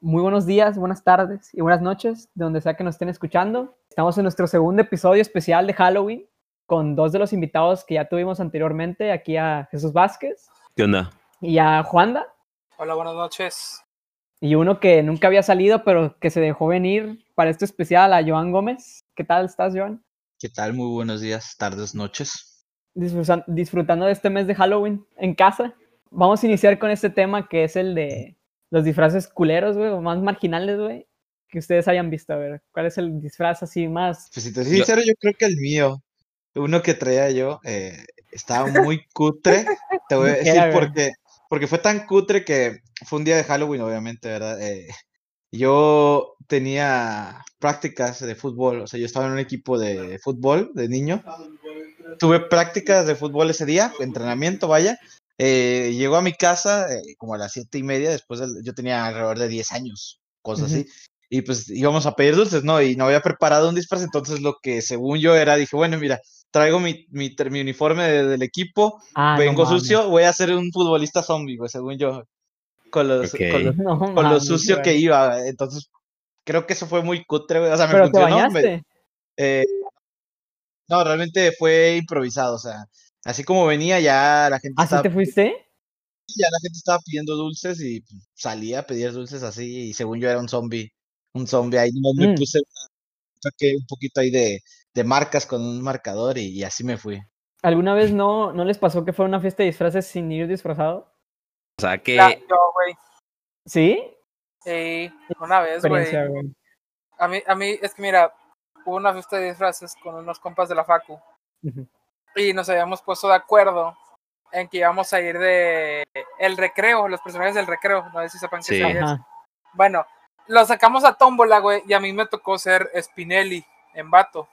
Muy buenos días, buenas tardes y buenas noches, de donde sea que nos estén escuchando. Estamos en nuestro segundo episodio especial de Halloween con dos de los invitados que ya tuvimos anteriormente, aquí a Jesús Vázquez ¿Qué onda? y a Juanda, Hola, buenas noches. y uno que nunca había salido, pero que se dejó venir para este especial, a Joan Gómez. ¿Qué tal estás, Joan? ¿Qué tal? Muy buenos días, tardes, noches. Disfrutan- disfrutando de este mes de Halloween en casa. Vamos a iniciar con este tema que es el de los disfraces culeros, güey, o más marginales, güey, que ustedes hayan visto. A ver, ¿cuál es el disfraz así más? Pues si te soy sincero, yo creo que el mío, uno que traía yo, eh, estaba muy cutre. Te voy a ¿Qué decir porque, porque fue tan cutre que fue un día de Halloween, obviamente, ¿verdad? Eh, yo tenía prácticas de fútbol, o sea, yo estaba en un equipo de fútbol de niño. Tuve prácticas de fútbol ese día, entrenamiento, vaya. Eh, llegó a mi casa eh, como a las siete y media, después del- yo tenía alrededor de 10 años, cosas Ujú. así. Y pues íbamos a pedir dulces, ¿no? Y no había preparado un disfraz, entonces lo que según yo era, dije, bueno, mira, traigo mi, mi, mi uniforme de- del equipo, Ah, no vengo mames. sucio, voy a ser un futbolista zombie, güey, según yo. Con, los, con, Ok. los- No con lo mames, sucio que güey. iba, entonces creo que eso fue muy cutre, güey. O sea, me Pero te funcionó. me- bañaste. eh, no, realmente fue improvisado, o sea, así como venía ya la gente ¿Así estaba te fuiste? ya la gente estaba pidiendo dulces y pues, salía a pedir dulces así y según yo era un zombie, un zombie ahí me Mm. puse una- saqué un poquito ahí de, de marcas con un marcador y, y así me fui. ¿Alguna vez no, no les pasó que fue una fiesta de disfraces sin ir disfrazado? O sea que. La- yo, güey. ¿Sí? Sí, una vez, güey. A mí, a mí, es que mira, hubo una fiesta de disfraces con unos compas de la Facu Ujú. Y nos habíamos puesto de acuerdo en que íbamos a ir de el recreo, los personajes del recreo. No sé si sepan qué Sí. serie es. Bueno, lo sacamos a tómbola, güey, y a mí me tocó ser Spinelli en vato.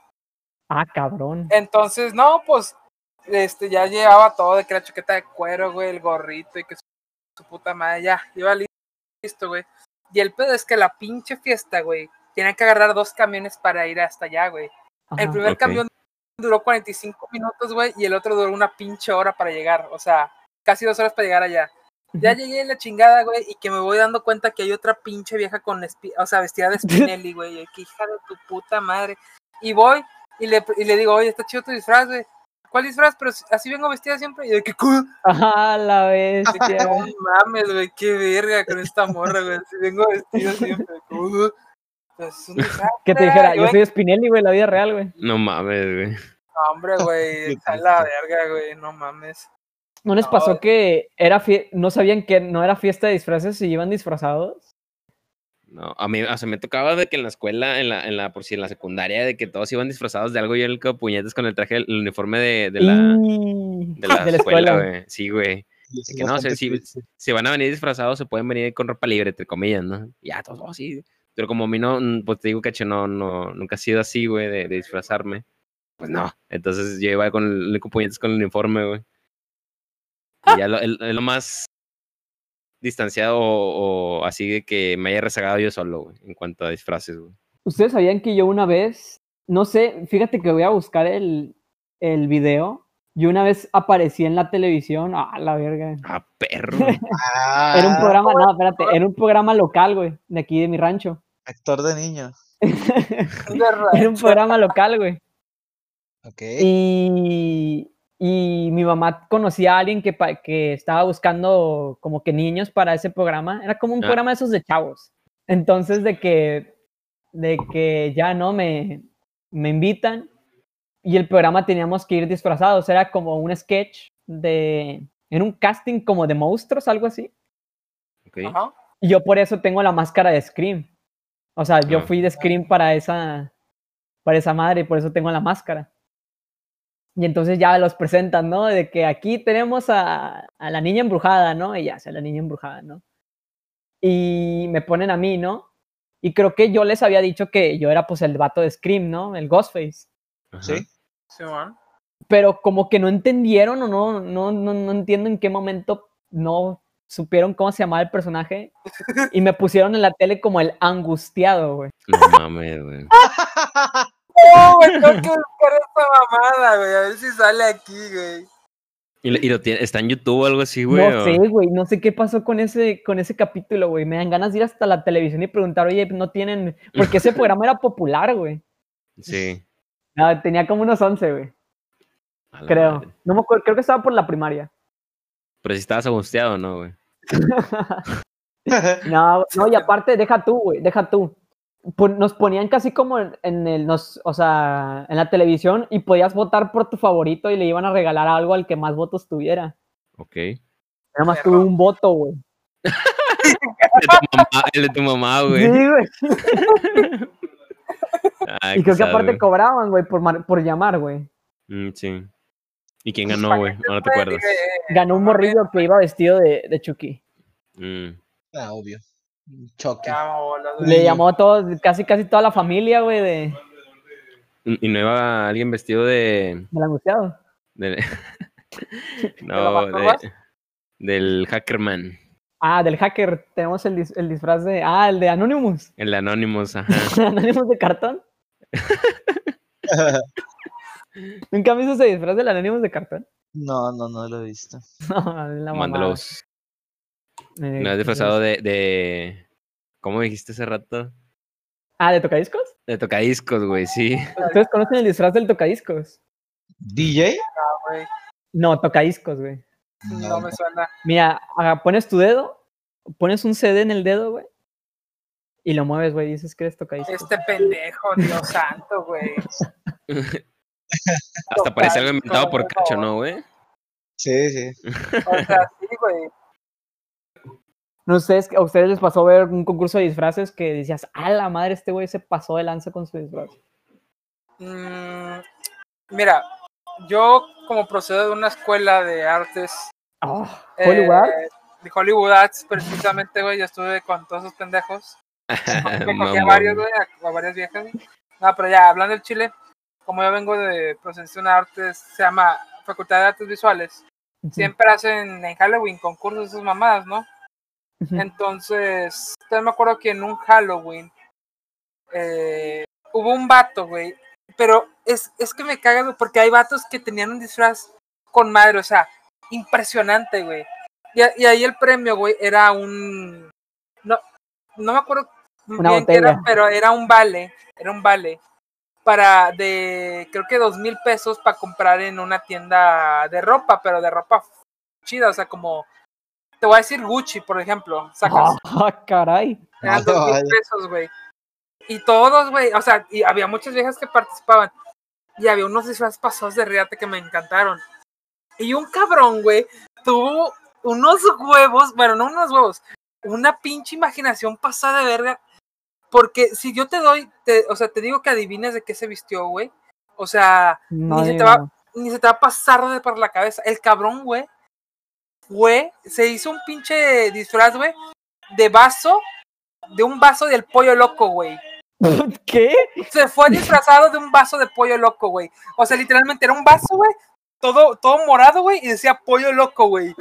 Ah, cabrón. Entonces, no, pues, este, ya llevaba todo de que la chaqueta de cuero, güey, el gorrito y que su, su puta madre, ya, iba li- listo, güey. Y el pedo es que la pinche fiesta, güey, tenía que agarrar dos camiones para ir hasta allá, güey. El primer camión duró 45 minutos, güey, y el otro duró una pinche hora para llegar, o sea, casi dos horas para llegar allá. Ya llegué en la chingada, güey, y que me voy dando cuenta que hay otra pinche vieja con, o sea, vestida de Spinelli, güey, que hija de tu puta madre. Y voy y le, y le digo, oye, está chido tu disfraz, güey. ¿Cuál disfraz? Pero así vengo vestida siempre. Y yo, ¿qué cu- Ajá, la bestia. No mames, güey, qué verga con esta morra, güey. Si vengo vestida siempre. cu- Pues es un disfraz, Que te dijera, yo ven- soy Spinelli, güey, la vida real, güey. No mames, güey. No, hombre, güey, está la verga, güey, no mames. ¿No les No, pasó güey. que era no sabían que no era fiesta de disfraces y iban disfrazados? No, a mí, o sea, me tocaba de que en la escuela, en la, en la, por si en la secundaria, de que todos iban disfrazados de algo y el puñetes con el traje, el uniforme de, de la, Y- de la de la escuela, güey. Sí, güey. Que no, si, triste. si van a venir disfrazados, se pueden venir con ropa libre, entre comillas, ¿no? Ya, todos, oh, sí. Pero como a mí no, pues te digo, cacho, no, no, nunca ha sido así, güey, de, de disfrazarme. Pues no. Entonces yo iba con el puñetes con el uniforme, güey. Y ya lo, el- el- lo más distanciado o, o así de que me haya rezagado yo solo, güey, en cuanto a disfraces, güey. ¿Ustedes sabían que yo una vez, no sé, fíjate que voy a buscar el, el video. Yo una vez aparecí en la televisión, ah, la verga. Ah, perro. Ah, Era un programa, no, espérate, era un programa local, güey, de aquí de mi rancho. Actor de niños. Era un programa local, güey. Ok. Y, y mi mamá conocía a alguien que, que estaba buscando como que niños para ese programa. Era como un Ah. programa de esos de chavos. Entonces de que, de que ya no me, me invitan y el programa teníamos que ir disfrazados. Era como un sketch de, en un casting como de monstruos, algo así. Ok. Ajá. Y yo por eso tengo la máscara de Scream. O sea, yo Ah. fui de Scream para esa, para esa madre y por eso tengo la máscara. Y entonces ya los presentan, ¿no? De que aquí tenemos a, a la niña embrujada, ¿no? Y ya, sea la niña embrujada, ¿no? Y me ponen a mí, ¿no? Y creo que yo les había dicho que yo era pues el vato de Scream, ¿no? El Ghostface. Sí. Simón. Pero como que no entendieron o no, no, no, no entiendo en qué momento no supieron cómo se llamaba el personaje y me pusieron en la tele como el angustiado, güey. No mames, güey. No, güey, tengo que buscar esta mamada, güey, a ver si sale aquí, güey. Y, lo- y lo tiene, está en YouTube o algo así, güey. No o- sé, güey, no sé qué pasó con ese, con ese capítulo, güey. Me dan ganas de ir hasta la televisión y preguntar, oye, no tienen. Porque ese programa era popular, güey. Sí. No, tenía como unos 11, güey. Creo. madre. No me acuerdo, creo que estaba por la primaria. Pero si estabas angustiado, ¿no, güey? No, no, y aparte, deja tú, güey, deja tú. Nos ponían casi como en, en el, nos, o sea, en la televisión y podías votar por tu favorito y le iban a regalar algo al que más votos tuviera. Ok. Nada más tuve un voto, güey. El de tu mamá, güey. Sí, güey. Ay, Y creo que aparte cobraban, güey, por, por llamar, güey. Mm, sí. ¿Y quién ganó, güey? No te acuerdas. Ganó un morrillo que iba vestido de, de Chucky. Mm. Ah, obvio. Choque. Le llamó a todos, casi casi toda la familia, güey, de, ¿Y no iba alguien vestido de. del angustiado. de- no, de, del Hackerman. Ah, del hacker. Tenemos el, dis- el disfraz de. Ah, el de Anonymous. El Anonymous, ajá. Anonymous de cartón. ¿Nunca has visto ese disfraz del Anonymous de cartón? no, no, no lo he visto. No, es la. Mándalos. Eh, No es disfrazado de, de. ¿Cómo dijiste hace rato? Ah, ¿de tocadiscos? De tocadiscos, güey, sí. ¿Ustedes conocen el disfraz del tocadiscos? ¿DJ? No, tocadiscos, güey. No me suena. Mira, pones tu dedo, pones un CD en el dedo, güey, y lo mueves, güey, y dices que eres tocadiscos. Este pendejo, Dios santo, güey. Hasta parece algo inventado por por Cacho. ¿no, güey? Sí, sí. O sea, sí, güey. No sé, es que a ustedes les pasó ver un concurso de disfraces que decías, a la madre, este güey se pasó de lanza con su disfraz. Mm, mira, yo como procedo de una escuela de artes Oh, Hollywood. eh, de Hollywood Arts, precisamente, güey, yo estuve con todos esos pendejos. Me cogí a varios, güey, a, a varias viejas. güey. No, pero ya, hablando del Chile, como yo vengo de Procesión de Artes, se llama Facultad de Artes Visuales, siempre hacen en Halloween concursos de esas mamadas, ¿no? Entonces, también me acuerdo que en un Halloween eh, hubo un vato, güey. Pero es, es que me caga, güey, porque hay vatos que tenían un disfraz con madre, o sea, impresionante, güey. Y, y ahí el premio, güey, era un. No, no me acuerdo Una bien qué era, pero era un vale. Era un vale. Para de, creo que dos mil pesos para comprar en una tienda de ropa, pero de ropa chida, o sea, como. Te voy a decir Gucci, por ejemplo. Sacas. Ah, caray. Eran dos mil pesos, güey. Y todos, güey, o sea, y había muchas viejas que participaban. Y había unos disfraces pasados de riate que me encantaron. Y un cabrón, güey, tuvo unos huevos, bueno, no unos huevos, una pinche imaginación pasada de verga. Porque si yo te doy, te- o sea, te digo que adivines de qué se vistió, güey. O sea, No, Ni se te va- ni se te va a pasar de por la cabeza. El cabrón, güey, fue, se hizo un pinche disfraz, güey, de vaso, de un vaso del pollo loco, güey. ¿Qué? Se fue disfrazado de un vaso de pollo loco, güey. O sea, literalmente era un vaso, güey, todo, todo morado, güey, y decía pollo loco, güey.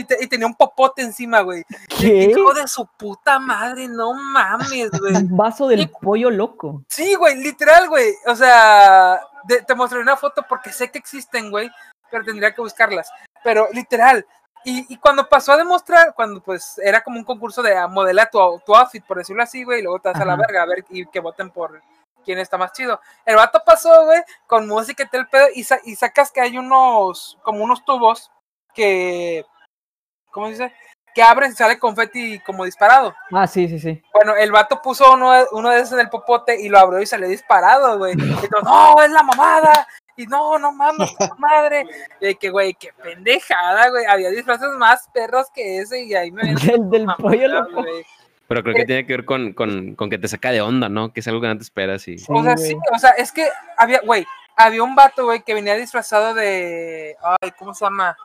Y, te- y tenía un popote encima, güey. ¿Qué? Hijo de su puta madre, no mames, güey. Un vaso del pollo loco. Sí, güey, literal, güey. O sea, de- te mostraré una foto porque sé que existen, güey, pero tendría que buscarlas. Pero literal. Y, y cuando pasó a demostrar, cuando pues era como un concurso de ah, modela tu, tu outfit, por decirlo así, güey, y luego te vas a la verga a ver y que voten por quién está más chido. El vato pasó, güey, con música y tal pedo, y, sa- y sacas que hay unos, como unos tubos que, ¿cómo se dice? Que abres y sale confeti como disparado. Ah, sí, sí, sí. Bueno, el vato puso uno, de- uno de esos en el popote y lo abrió y salió disparado, güey. Y todo, no, es la mamada. Y no, no mames, madre. Y de que, güey, qué pendejada, güey. Había disfraces más perros que ese y ahí me ven Del, del pollo loco. güey. Pero creo que tiene que ver con, con, con que te saca de onda, ¿no? Que es algo que no te esperas y... Sí, O sea, güey. sí, o sea, es que había, güey, había un vato, güey, que venía disfrazado de. Ay, ¿cómo se llama?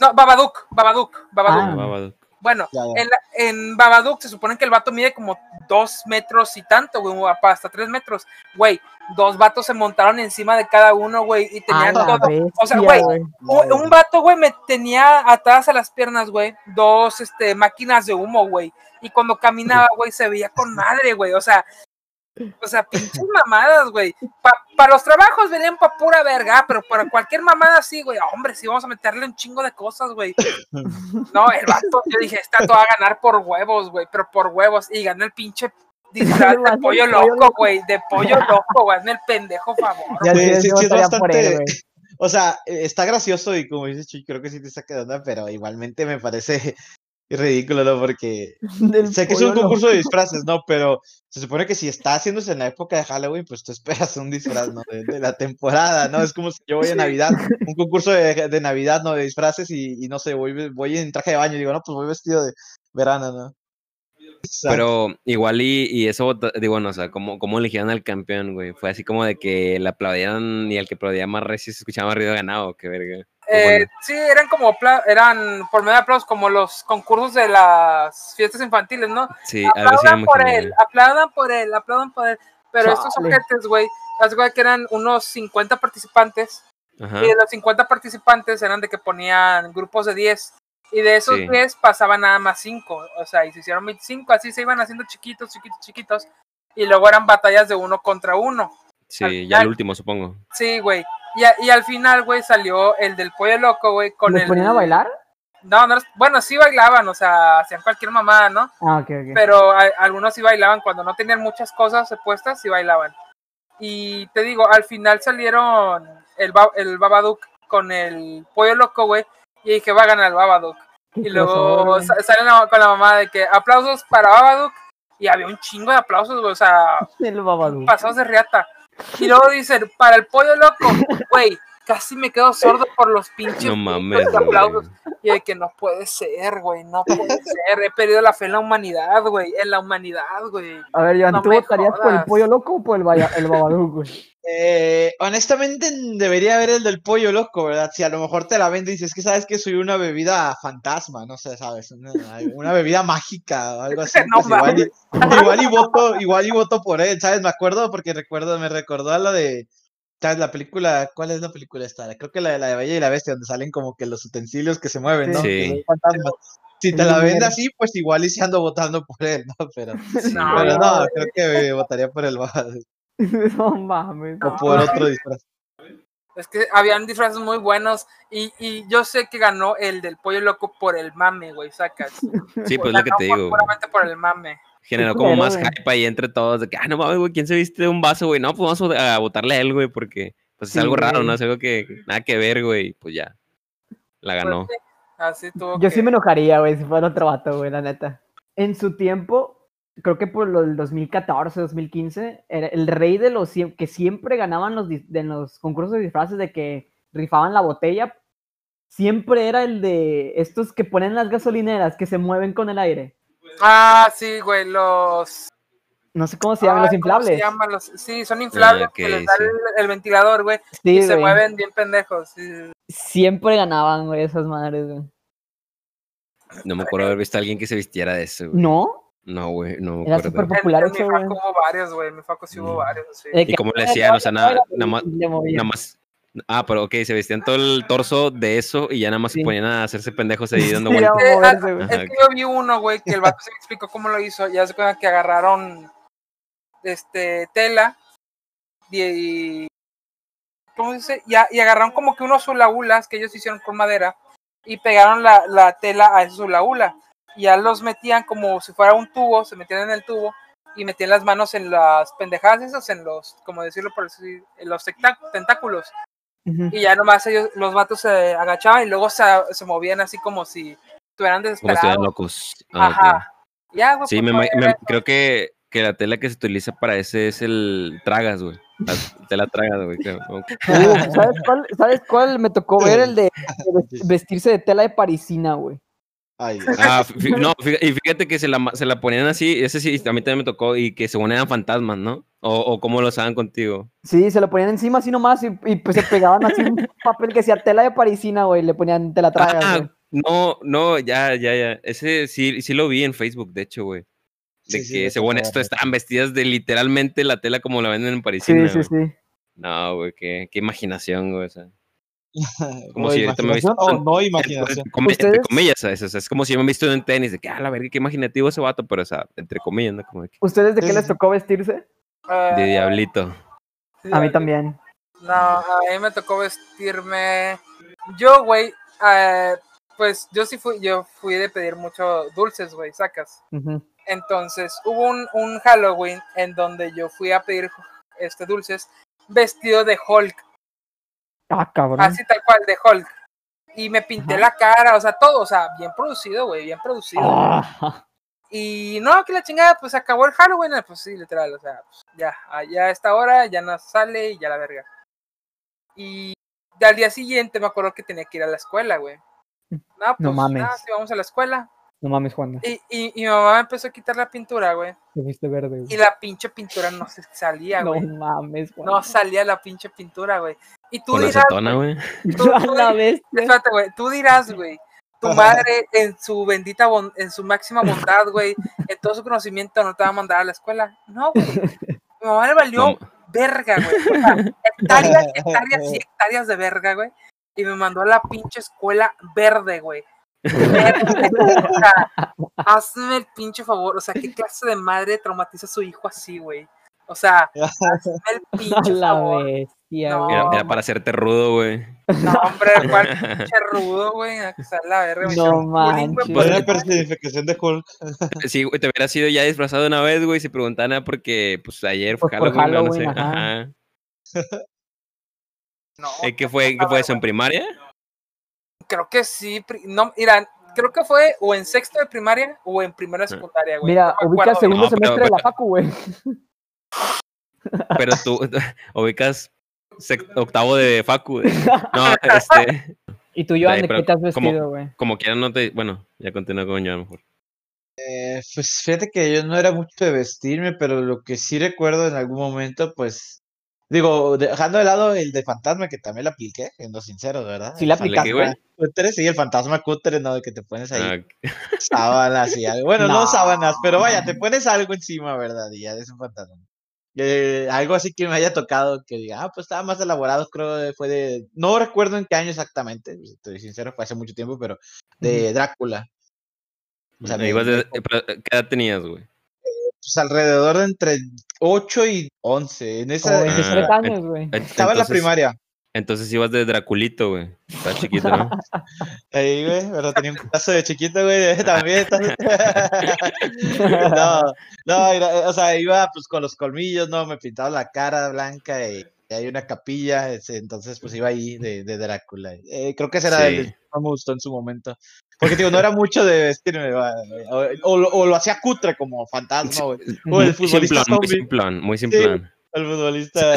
No, Babadook, Babadook, Babadook. Ah. Babadook. Bueno, Ya, ya. en, la- en Babadook se supone que el vato mide como dos metros y tanto, güey, hasta tres metros. Güey, dos vatos se montaron encima de cada uno, güey, y tenían la todo. O sea, güey, Un, un vato, güey, me tenía atadas a las piernas, güey, dos este, máquinas de humo, güey. Y cuando caminaba, güey, se veía con madre, güey. O sea, O sea, pinches mamadas, güey. Para los trabajos venían pa' pura verga, pero para cualquier mamada sí, güey. Hombre, sí vamos a meterle un chingo de cosas, güey. No, el vato, yo dije, está todo a ganar por huevos, güey, pero por huevos. Y gané el pinche disfraz de pollo loco, güey. De pollo loco, güey. Hazme el pendejo favor. Ya, Sí, sí, sí, es bastante- él, güey. O sea, eh, está gracioso y como dices, Chuy, creo que sí te está quedando, pero igualmente me parece ridículo, ¿no? Porque sé que es un concurso de disfraces, ¿no? Pero se supone que si está haciéndose en la época de Halloween, pues tú esperas un disfraz, ¿no? De, de la temporada, ¿no? Es como si yo voy a Navidad, un concurso de, de Navidad, ¿no? De disfraces y, y no sé, voy, voy en traje de baño y digo, no, pues voy vestido de verano, ¿no? Pero igual y, y eso, digo, no, o sea, ¿cómo, cómo eligieron al campeón, güey? Fue así como de que le aplaudieran y el que aplaudía más recio se escuchaba más ruido ganado, qué verga. Eh, bueno. Sí, eran como, eran por medio de aplausos, como los concursos de las fiestas infantiles, ¿no? Sí, aplaudan por él, aplaudan por él, aplaudan por él. Pero estos objetos, güey, las güey que eran unos 50 participantes Ajá. y de los 50 participantes eran de que ponían grupos de 10 y de esos Sí. 10 pasaban nada más 5, o sea, y se hicieron 25, así se iban haciendo chiquitos, chiquitos, chiquitos y luego eran batallas de uno contra uno. Sí, al ya final- el último, supongo. Sí, güey. Y, a- y al final, güey, salió el del pollo loco, güey, con ¿Los el ponían a bailar? No, no, bueno, sí bailaban, o sea, hacían cualquier mamada, ¿no? Ah, ok, ok. pero a- algunos sí bailaban cuando no tenían muchas cosas puestas, sí bailaban. Y te digo, al final salieron el, Ba- el Babadook con el pollo loco, güey, y dije, va a ganar el Babadook. Y luego salen con la mamá de que aplausos para Babadook, y había un chingo de aplausos, güey, o sea, güey. El Babadook. pasados de riata. Y luego dicen, para el pollo loco, güey, casi me quedo sordo por los pinches No mames, aplausos. güey. Y de que no puede ser, güey, no puede ser. He perdido la fe en la humanidad, güey, en la humanidad, güey. A ver, Joan, No ¿tú votarías por el pollo loco o por el, vaya- el Babadook, güey? Eh, honestamente debería haber el del pollo loco, ¿verdad? Si a lo mejor te la vende y dices que sabes que soy una bebida fantasma, no sé, sabes, una, una bebida mágica o algo así. No pues igual, y, igual y voto, igual y voto por él, ¿sabes? Me acuerdo porque recuerdo, me recordó a la de. La película, ¿cuál es la película esta? Creo que la de la de Bella y la Bestia, donde salen como que los utensilios que se mueven, ¿no? Sí. Si te la vende dinero. así, pues igual y si ando votando por él, ¿no? Pero, Sí. No, pero no, creo que votaría por el Babadook, No mames. o por otro disfraz. Es que habían disfraces muy buenos y, y yo sé que ganó el del pollo loco por el mame, güey, sacas. Sí, pues lo que te digo. Puramente por el mame. Generó como más güey. hype ahí entre todos. De que, ah, no mames, güey, ¿quién se viste de un vaso, güey? No, pues vamos a votarle a él, güey, porque pues es Sí, algo raro, güey. ¿no? Es algo que nada que ver, güey. Pues ya. La ganó. Pues sí, así tuvo Yo que- sí me enojaría, güey, si fuera otro vato, güey, la neta. En su tiempo, creo que por del 2014, 2015, era el rey de los que siempre ganaban los, de los concursos de disfraces de que rifaban la botella, siempre era el de estos que ponen las gasolineras que se mueven con el aire. Ah, sí, güey, los... No sé cómo se llaman, Ay, los ¿cómo inflables. se llaman? Los... Sí, son inflables, que les da sí. el, el ventilador, güey, Sí, y se mueven bien pendejos. sí. Siempre ganaban, güey, esas madres, güey. No me acuerdo haber visto a alguien que se vistiera de eso, güey. ¿No? No, güey, no Era súper popular eso, mi güey. faco hubo varios, güey, mi faco sí hubo Mm. varios, sí. ¿Y cómo le hacían? O sea, nada, nada más, nada más. Ah, pero ok, se vestían todo el torso de eso y ya nada más Sí. se ponían a hacerse pendejos ahí dando Sí, vueltas. Es que yo vi uno, güey, que el vato se me explicó cómo lo hizo. Ya se cuenta que agarraron este tela y, y- ¿cómo se dice? Y, a- y agarraron como que unos hulahulas que ellos hicieron con madera y pegaron la, la tela a esos hulahulas. Y ya los metían como si fuera un tubo, se metían en el tubo y metían las manos en las pendejadas esas, en los, como decirlo por decir, en los tecta- Y ya nomás ellos, los vatos se agachaban y luego se, se movían así como si estuvieran Como desesperados. estuvieran locos. Ah. Ajá. Ya, güey, Sí, pues, me, me- creo que, que la tela que se utiliza para ese es el tragas, güey. La tela tragas, güey. ¿sabes, cuál, ¿Sabes cuál me tocó ver? El de, de vest- vestirse de tela de parisina, güey. Ay, Ah, no, y fíjate que se la, se la ponían así, ese sí, a mí también me tocó, y que según eran fantasmas, ¿no? O, o cómo lo usaban contigo. Sí, se lo ponían encima así nomás y, y, pues se pegaban así un papel que decía tela de parisina, güey. Le ponían tela tragas, Ah, no, no, ya, ya, ya. Ese sí, sí lo vi en Facebook, de hecho, güey. De Sí, sí, que me según esto estaban vestidas de literalmente la tela como la venden en Sí, Parisina. sí, güey. sí. No, güey, qué, qué imaginación, güey. o sea. como si ahorita me hubiese- o no Entre, imaginación. entre comillas, ¿sabes? O sea, es como si yo me he visto en tenis, de que, ah, la verga, qué imaginativo ese vato, pero, o sea, entre comillas, ¿no? Como de que, ¿Ustedes de qué sí, les tocó vestirse? De diablito. A mí también. No, a mí me tocó vestirme. Yo, güey, eh, pues yo sí fui, yo fui de pedir mucho dulces, güey, sacas. Entonces, hubo un, un Halloween en donde yo fui a pedir este dulces vestido de Hulk, Ah, cabrón. así tal cual, de Hulk. Y me pinté Ajá. la cara, o sea, todo, o sea, bien producido, güey, bien producido. Ah, Y no, que la chingada, pues acabó el Halloween, pues sí, literal, o sea, pues, ya, ah, ya a esta hora ya no sale y ya la verga. Y al día siguiente me acuerdo que tenía que ir a la escuela, güey. No, pues, No mames. nada, sí, vamos a la escuela. No mames, Juan. Y, y, y mi mamá empezó a quitar la pintura, güey. Te fuiste verde, güey. Y la pinche pintura no se salía, No güey. mames, Juan. No salía la pinche pintura, güey. Y tú Con dirás, acetona, güey. tú- A tú la espérate, güey, tú dirás, güey, tu madre en su bendita, bon- en su máxima bondad, güey, en todo su conocimiento no te va a mandar a la escuela. No, güey. Mi mamá le valió No, verga, güey. O sea, hectáreas, hectáreas y hectáreas de verga, güey. Y me mandó a la pinche escuela verde, güey. O hazme el pinche favor. O sea, ¿qué clase de madre traumatiza a su hijo así, güey? O sea, hazme el pinche la favor. bestia, No. güey. Era, era para hacerte rudo, güey. No, hombre, cuál pinche rudo, güey. Que sea la verga. No manches. el- personificación de Hulk. Sí, güey, te hubiera sido ya disfrazado una vez, güey, si preguntaban era porque, pues, ayer fue Pues por Halloween, o no sé. Halloween, ajá. Ajá. No, Eh, ¿Qué fue, qué fue eso, en primaria? Creo que sí. No, mira, creo que fue o en sexto de primaria o en primero de secundaria, güey. Mira, no me ubica acuerdo segundo No, pero- semestre de la facu, güey. Pero tú ubicas octavo de Facu. güey. No, este, Y tú, Joan, ¿de qué te has ¿cómo? vestido, güey? como quiera no te... Bueno, ya continúo con lo mejor. Eh, pues fíjate que yo no era mucho de vestirme, pero lo que sí recuerdo en algún momento, pues, digo, dejando de lado el de fantasma, que también lo apliqué, siendo sincero, ¿verdad? Sí la ¿Sale aplicaste, cutre, sí, el fantasma cutre, ¿no? De que te pones ahí Ah, sábanas y algo. Bueno, no. No. sábanas, pero vaya, te pones algo encima, ¿verdad? Y ya eres un fantasma. Eh, algo así que me haya tocado, que diga, ah, pues estaba más elaborado, creo que fue de, no recuerdo en qué año exactamente, estoy sincero, fue hace mucho tiempo, pero de Drácula. O sea, me- de- pero, ¿Qué edad tenías, güey? Pues alrededor de entre 8 y 11. En esa, Como en- 23 Ah, años, güey. estaba en la primaria. Entonces ibas de Draculito, güey. Estás chiquito, ¿no? Ahí, güey, pero tenía un pedazo de chiquito, güey, también. no, no, era- o sea, iba pues con los colmillos, ¿no? Me pintaba la cara blanca y, y hay una capilla, ese, entonces pues iba ahí de, de Drácula. Eh, creo que ese era el que más me gustó en su momento. Porque, digo, no era mucho de vestirme, va, o, o lo- o lo hacía cutre como fantasma, güey. O el Muy futbolista simplón, muy zombie. simplón, muy simplón. El futbolista.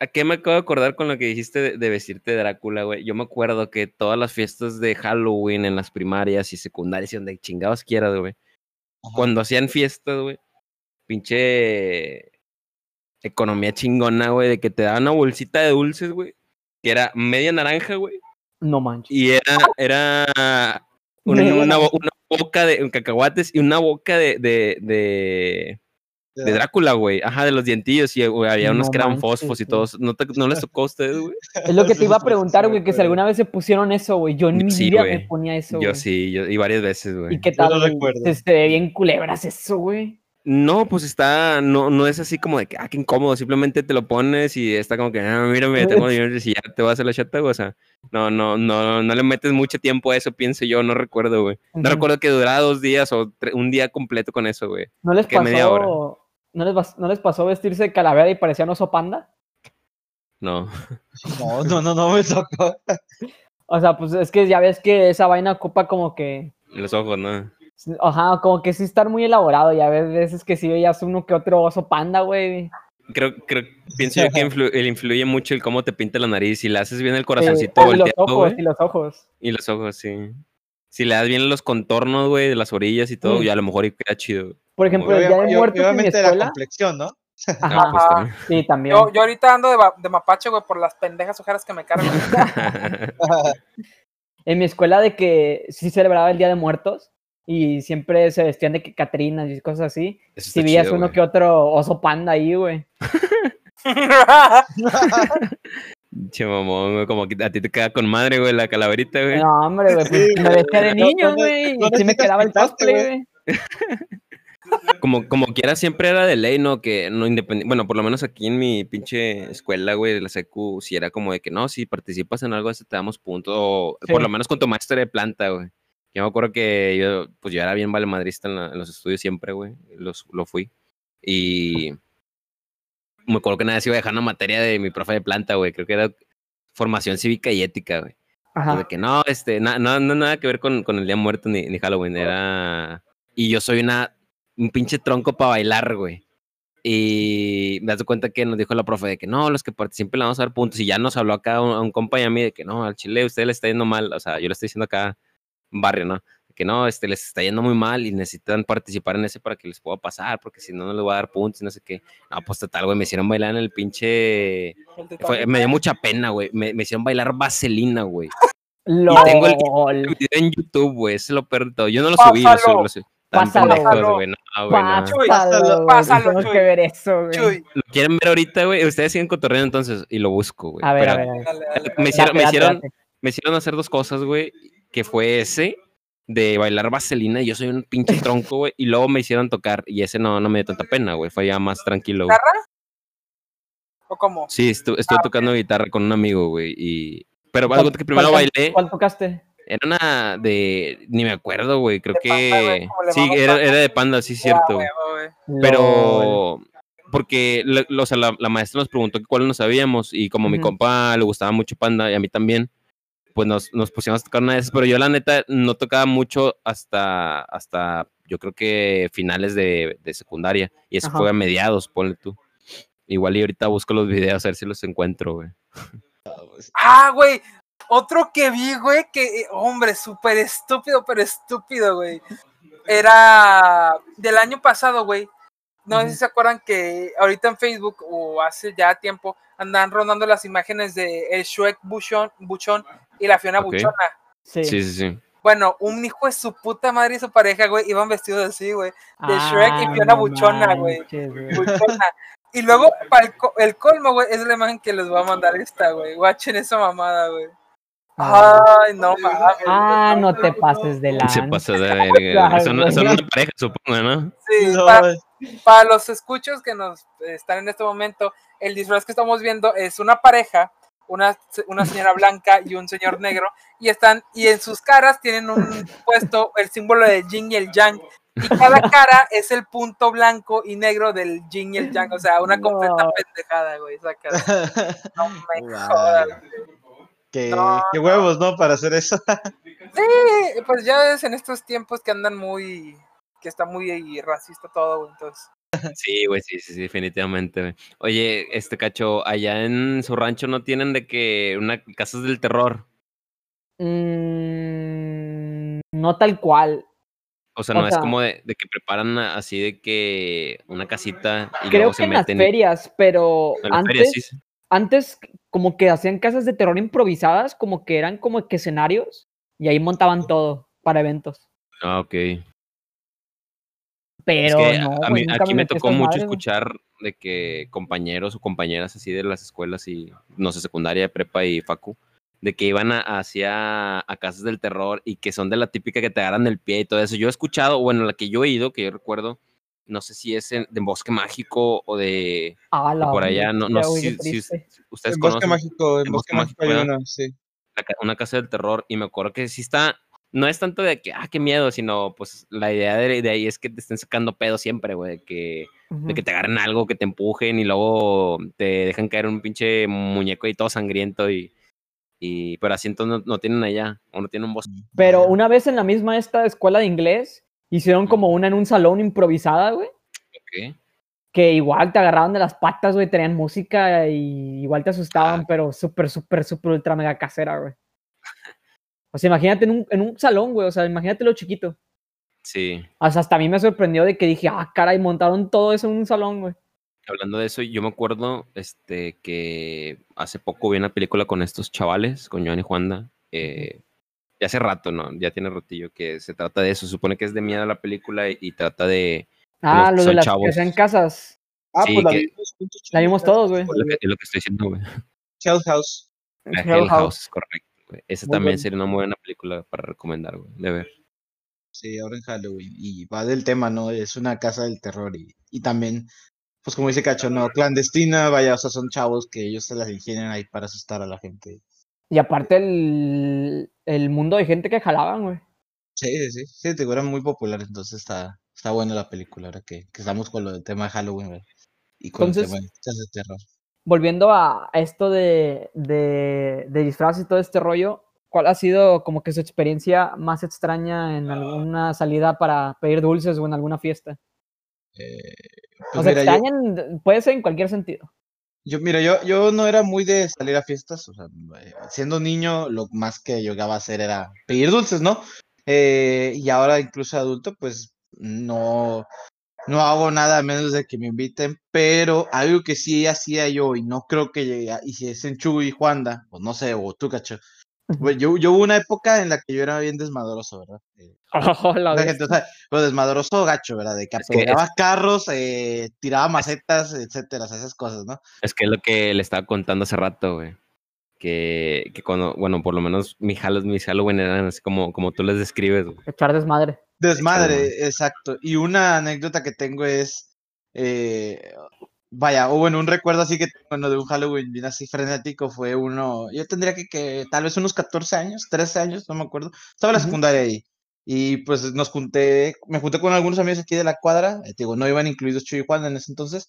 ¿A qué me acabo de acordar con lo que dijiste de, de vestirte de Drácula, güey? Yo me acuerdo que todas las fiestas de Halloween en las primarias y secundarias y donde chingados quieras, güey. Cuando hacían fiestas, güey, pinche economía chingona, güey, de que te daban una bolsita de dulces, güey, que era media naranja, güey, No manches. y era, era una, boca de cacahuates y una boca de, de, de, de Drácula, güey. Ajá, de los dientillos. Y güey, había unos No que eran manches, fosfos y todos. ¿No, te- no les tocó a ustedes, güey? Es lo que te iba a preguntar, güey, que si alguna vez se pusieron eso, güey. Yo en mi Sí, vida güey. me ponía eso, Yo güey. sí, yo, y varias veces, güey. ¿Y qué Yo tal? no güey? recuerdo. Se, se ve bien culebras eso, güey. No, pues está, no, no es así como de que, ah, qué incómodo, simplemente te lo pones y está como que, ah, mírame, tengo dinero y ya te vas a hacer la chata, güey, o sea, no, no, no, no le metes mucho tiempo a eso, pienso yo, no recuerdo, güey. No recuerdo que durara dos días o un día completo con eso, güey. ¿No les ¿Qué, media hora? pasó? ¿no les, pas- ¿No les pasó vestirse de calavera y parecían oso panda? No. No, no, no, no me tocó. O sea, pues es que ya ves que esa vaina ocupa como que. Los ojos, ¿no? Ajá, como que sí estar muy elaborado. Y a veces que sí veías uno que otro oso panda, güey. Creo, creo, pienso yo que influ- el influye mucho el cómo te pinta la nariz. Si le haces bien el corazoncito y los volteado, ojos, güey. y los ojos. Y los ojos, sí. Si le das bien los contornos, güey, de las orillas y todo, Mm. y a lo mejor queda chido. Por ejemplo, el día de muertos en mi obviamente la escuela. complexión, ¿no? Ajá, Ah, pues Ajá. también. sí, también. Yo, yo ahorita ando de, de mapache, güey, por las pendejas ojeras que me cargan. En mi escuela de que sí celebraba el Día de Muertos y siempre se vestían de que Catrinas y cosas así. Si veías chido, uno que otro oso panda ahí, güey. Che, mamón, güey, como que a ti te queda con madre, güey, la calaverita, güey. No, hombre, güey, pues, Sí, me vestía de güey. No, niño, no, güey, no y sí me quedaba el cosplay, güey. como, como quiera, siempre era de ley, ¿no? Que no independiente, bueno, por lo menos aquí en mi pinche escuela, güey, de la secu, si era como de que no, si participas en algo, ese te damos puntos, o Sí. por lo menos con tu maestra de planta, güey. Yo me acuerdo que yo, pues yo era bien valemadrista en, la- en los estudios siempre, güey, los, lo fui. Y me acuerdo que nada se iba a dejar una materia de mi profe de planta, güey, creo que era formación cívica y ética, güey. De Ajá. que no, este, na- no, no, nada que ver con, con el Día Muerto ni, ni Halloween, era... Y yo soy una, un pinche tronco para bailar, güey. Y me das cuenta que nos dijo la profe de que no, los que participen le vamos a dar puntos. Y ya nos habló acá un, a un compa y a mí de que no, al chile usted le está yendo mal. O sea, yo le estoy diciendo acá, barrio, ¿no? Que no, este, les está yendo muy mal y necesitan participar en ese para que les pueda pasar, porque si no, no les voy a dar puntos y no sé qué. No, pues total, güey, me hicieron bailar en el pinche... El Fue- Titanic. me dio mucha pena, güey. Me, me hicieron bailar vaselina, güey LOL. tengo el- video en YouTube, güey, ese lo peor de todo. Yo no lo subí, lo subí, lo subí. Pásalo. pendejos, güey, no, güey, no. Chuy, Pásalo, güey, pásalo, Tengo Chuy. que ver eso, güey. Chuy, Lo quieren ver ahorita, güey. Ustedes siguen cotorreando entonces y lo busco, güey. A ver, a Pero ver, a ver. dale, dale, Me dale. hicieron, me, Date, hicieron, date, date. me hicieron hacer dos cosas, güey. Que fue ese de bailar vaselina y yo soy un pinche tronco, güey. Y luego me hicieron tocar y ese no, no me dio tanta pena, güey. Fue ya más tranquilo. ¿Guitarra? ¿O cómo? Sí, estu- estuve tocando guitarra con un amigo, güey. Y... Pero algo que primero ¿Cuál- bailé. ¿Cuál tocaste? Era una de. Ni me acuerdo, güey. Creo De que. Sí, era, era de panda, sí, Ah, cierto. güey. Pero. Porque la, lo- o sea, la, la maestra nos preguntó cuál no sabíamos. Y como mi compa le gustaba mucho panda y a mí también. Pues nos, nos pusimos a tocar una de esas. Pero yo, la neta, no tocaba mucho hasta. hasta yo creo que finales de, de secundaria. Y eso Ajá. fue a mediados, ponle tú. Igual y ahorita busco los videos a ver si los encuentro, güey. Ah, güey. Otro que vi, güey, que, hombre, súper estúpido, pero estúpido, güey. Era del año pasado, güey. No sé si se acuerdan que ahorita en Facebook o hace ya tiempo andan rondando las imágenes de el Shrek Buchón, Buchón y la Fiona. Buchona. Sí. Sí, sí, sí. Bueno, un hijo de su puta madre y su pareja, güey, iban vestidos así, güey. de Ah, Shrek y Fiona Buchona, güey. manches, güey. Buchona. Y luego, para el, co- el colmo, güey, es la imagen que les voy a mandar esta, güey. Guachen esa mamada, güey. Ay, no mames. Ah, no te pases de la. Se pasó de verga. Son, una pareja, supongo, ¿no? Sí, No, para, para los escuchos que nos están en este momento, el disfraz que estamos viendo es una pareja, una, una señora blanca y un señor negro, y están, y en sus caras tienen un puesto el símbolo del yin y el yang, y cada cara es el punto blanco y negro del yin y el yang, o sea, una completa No. pendejada, güey, esa cara. No me Wow. jodas. qué, No, qué huevos, ¿no? Para hacer eso. Sí, pues ya ves en estos tiempos que andan muy, que está muy racista todo, entonces. Sí, güey, sí, sí, sí, definitivamente. Oye, este cacho, allá en su rancho no tienen de que una casas del terror. Mm, no tal cual. O sea, O no es como de, de que preparan así de que una casita y Creo luego que se en las ferias, pero en antes, feria, sí, sí. antes como que hacían casas de terror improvisadas, como que eran como que escenarios y ahí montaban todo para eventos. Ah, ok. Pero es que no, a güey, mí, nunca aquí me tocó mucho escuchar de que compañeros o compañeras así de las escuelas y, no sé, secundaria, prepa y facu, de que iban a, hacia a casas del terror y que son de la típica que te agarran el pie y todo eso. Yo he escuchado, bueno, la que yo he ido, que yo recuerdo, no sé si es en- de Bosque Mágico o de, Ah, la por allá, no, no sé si, ustedes En Bosque conocen Mágico, en en Bosque Bosque Mágico hay Mágico, uno, sí. una casa del terror y me acuerdo que sí está, no es tanto de que, ah, qué miedo, sino pues la idea de, de ahí es que te estén sacando pedo siempre, güey, de que de que te agarren algo, que te empujen y luego te dejan caer un pinche muñeco y todo sangriento y, y pero así entonces no, no tienen allá, o no tienen un bosque. Pero una vez en la misma esta escuela de inglés, hicieron como una en un salón improvisada, güey. que igual te agarraban de las patas, güey, tenían música y igual te asustaban, Ah. pero súper, súper, súper ultra mega casera, güey. O sea, imagínate en un, en un salón, güey, o sea, imagínate lo chiquito. Sí, O sea, hasta a mí me sorprendió de que dije, ah, caray, montaron todo eso en un salón, güey. hablando de eso, yo me acuerdo este que hace poco vi una película con estos chavales, con Joan y Juanda, eh, ya hace rato, ¿no? Ya tiene ratillo que se trata de eso, se supone que es de miedo la película y, y trata de Ah, lo de las chavos. que hacían casas. Ah, Sí, pues la que- vimos juntos. La vimos todos, güey. es lo que, estoy diciendo, güey. Hell House. La Hell House. Correcto. Esa también sería una muy buena película para recomendar, güey, de ver. Sí, ahora en Halloween. Y va del tema, ¿no? Es una casa del terror. Y, y también, pues como dice Cacho, no, clandestina, vaya, o sea, son chavos que ellos se las ingenian ahí para asustar a la gente. Y aparte el, el mundo de gente que jalaban, güey. Sí, sí, sí, sí, te eran muy populares, entonces está, está buena la película, ahora que, que estamos con lo del tema de Halloween, güey. Y con Entonces- el tema de casas de terror. Volviendo a esto de, de, de disfraz y todo este rollo, ¿cuál ha sido como que su experiencia más extraña en alguna salida para pedir dulces o en alguna fiesta? Eh, O pues sea, mira, yo, puede ser en cualquier sentido. yo, mira, yo, yo no era muy de salir a fiestas, o sea, eh, siendo niño, lo más que llegaba a hacer era pedir dulces, ¿no? Eh, y ahora incluso adulto, pues no, no hago nada a menos de que me inviten, pero algo que sí hacía yo y no creo que llegue a- y si es en y Juanda, o no sé, o tú, cacho. Güey, yo, yo hubo una época en la que yo era bien desmadroso, ¿verdad? Eh, Oh, la gente, o sea, pero desmadroso gacho, ¿verdad? De que Es que es- apedreaba carros, eh, tiraba macetas, etcétera, esas cosas, ¿no? Es que es lo que le estaba contando hace rato, güey. Que, que cuando, bueno, por lo menos mis, Hallow- mis Halloween eran así como, como tú les describes, güey. Echar desmadre. Desmadre, exacto. Y una anécdota que tengo es, eh, vaya, o bueno, un recuerdo así que bueno, de un Halloween bien así frenético fue uno, yo tendría que, que tal vez unos 14 años, 13 años, no me acuerdo. Estaba en la secundaria ahí. Y pues nos junté, me junté con algunos amigos aquí de la cuadra, eh, digo, no iban incluidos Chuy y Juan en ese entonces.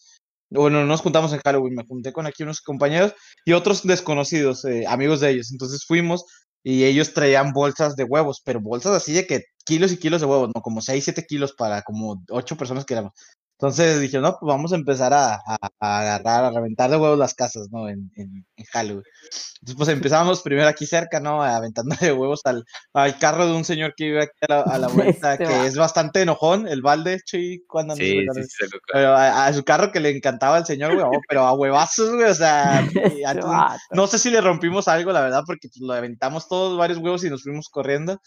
Bueno, no nos juntamos en Halloween, me junté con aquí unos compañeros y otros desconocidos, eh, amigos de ellos. Entonces fuimos y ellos traían bolsas de huevos, pero bolsas así de que kilos y kilos de huevos, ¿no? Como 6, 7 kilos para como 8 personas que éramos. Entonces dije, no, pues vamos a empezar a, a- a agarrar, a reventar de huevos las casas, ¿no? En, en, en Halloween. Entonces, pues empezamos primero aquí cerca, ¿no? Aventando de huevos al, al carro de un señor que vive aquí a la, a la vuelta, Este que vato. es bastante enojón, el balde, chi, cuando Sí, sí, sí. a, a su carro que le encantaba al señor, güey, oh, pero a huevazos, güey, o sea, y Este antes- no sé si le rompimos algo, la verdad, porque pues, lo aventamos todos varios huevos y nos fuimos corriendo.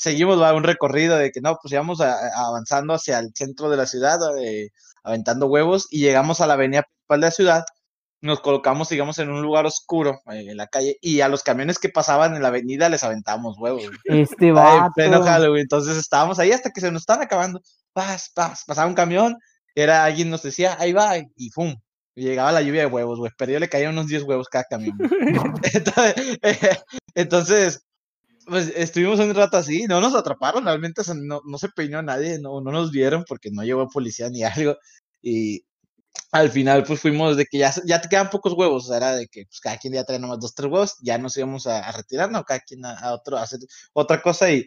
Seguimos va, un recorrido de que no, pues íbamos a- avanzando hacia el centro de la ciudad, eh, aventando huevos, y llegamos a la avenida principal de la ciudad. Nos colocamos, digamos, en un lugar oscuro eh, en la calle, y a los camiones que pasaban en la avenida les aventamos huevos. güey. Este Ay, en pleno Halloween. Entonces estábamos ahí hasta que se nos estaban acabando. Paz, paz, pasaba un camión, era alguien nos decía, ahí va, y ¡pum! Llegaba la lluvia de huevos, güey. Pero yo le caían unos 10 huevos cada camión. entonces, entonces, pues estuvimos un rato así, no nos atraparon, realmente no, no se peinó nadie, no, no nos vieron porque no llegó policía ni algo. Y al final, pues fuimos de que ya, ya te quedan pocos huevos, era de que pues, cada quien ya traía nomás dos, tres huevos, ya nos íbamos a, retirar, ¿no? Cada quien a, otro, a hacer otra cosa y,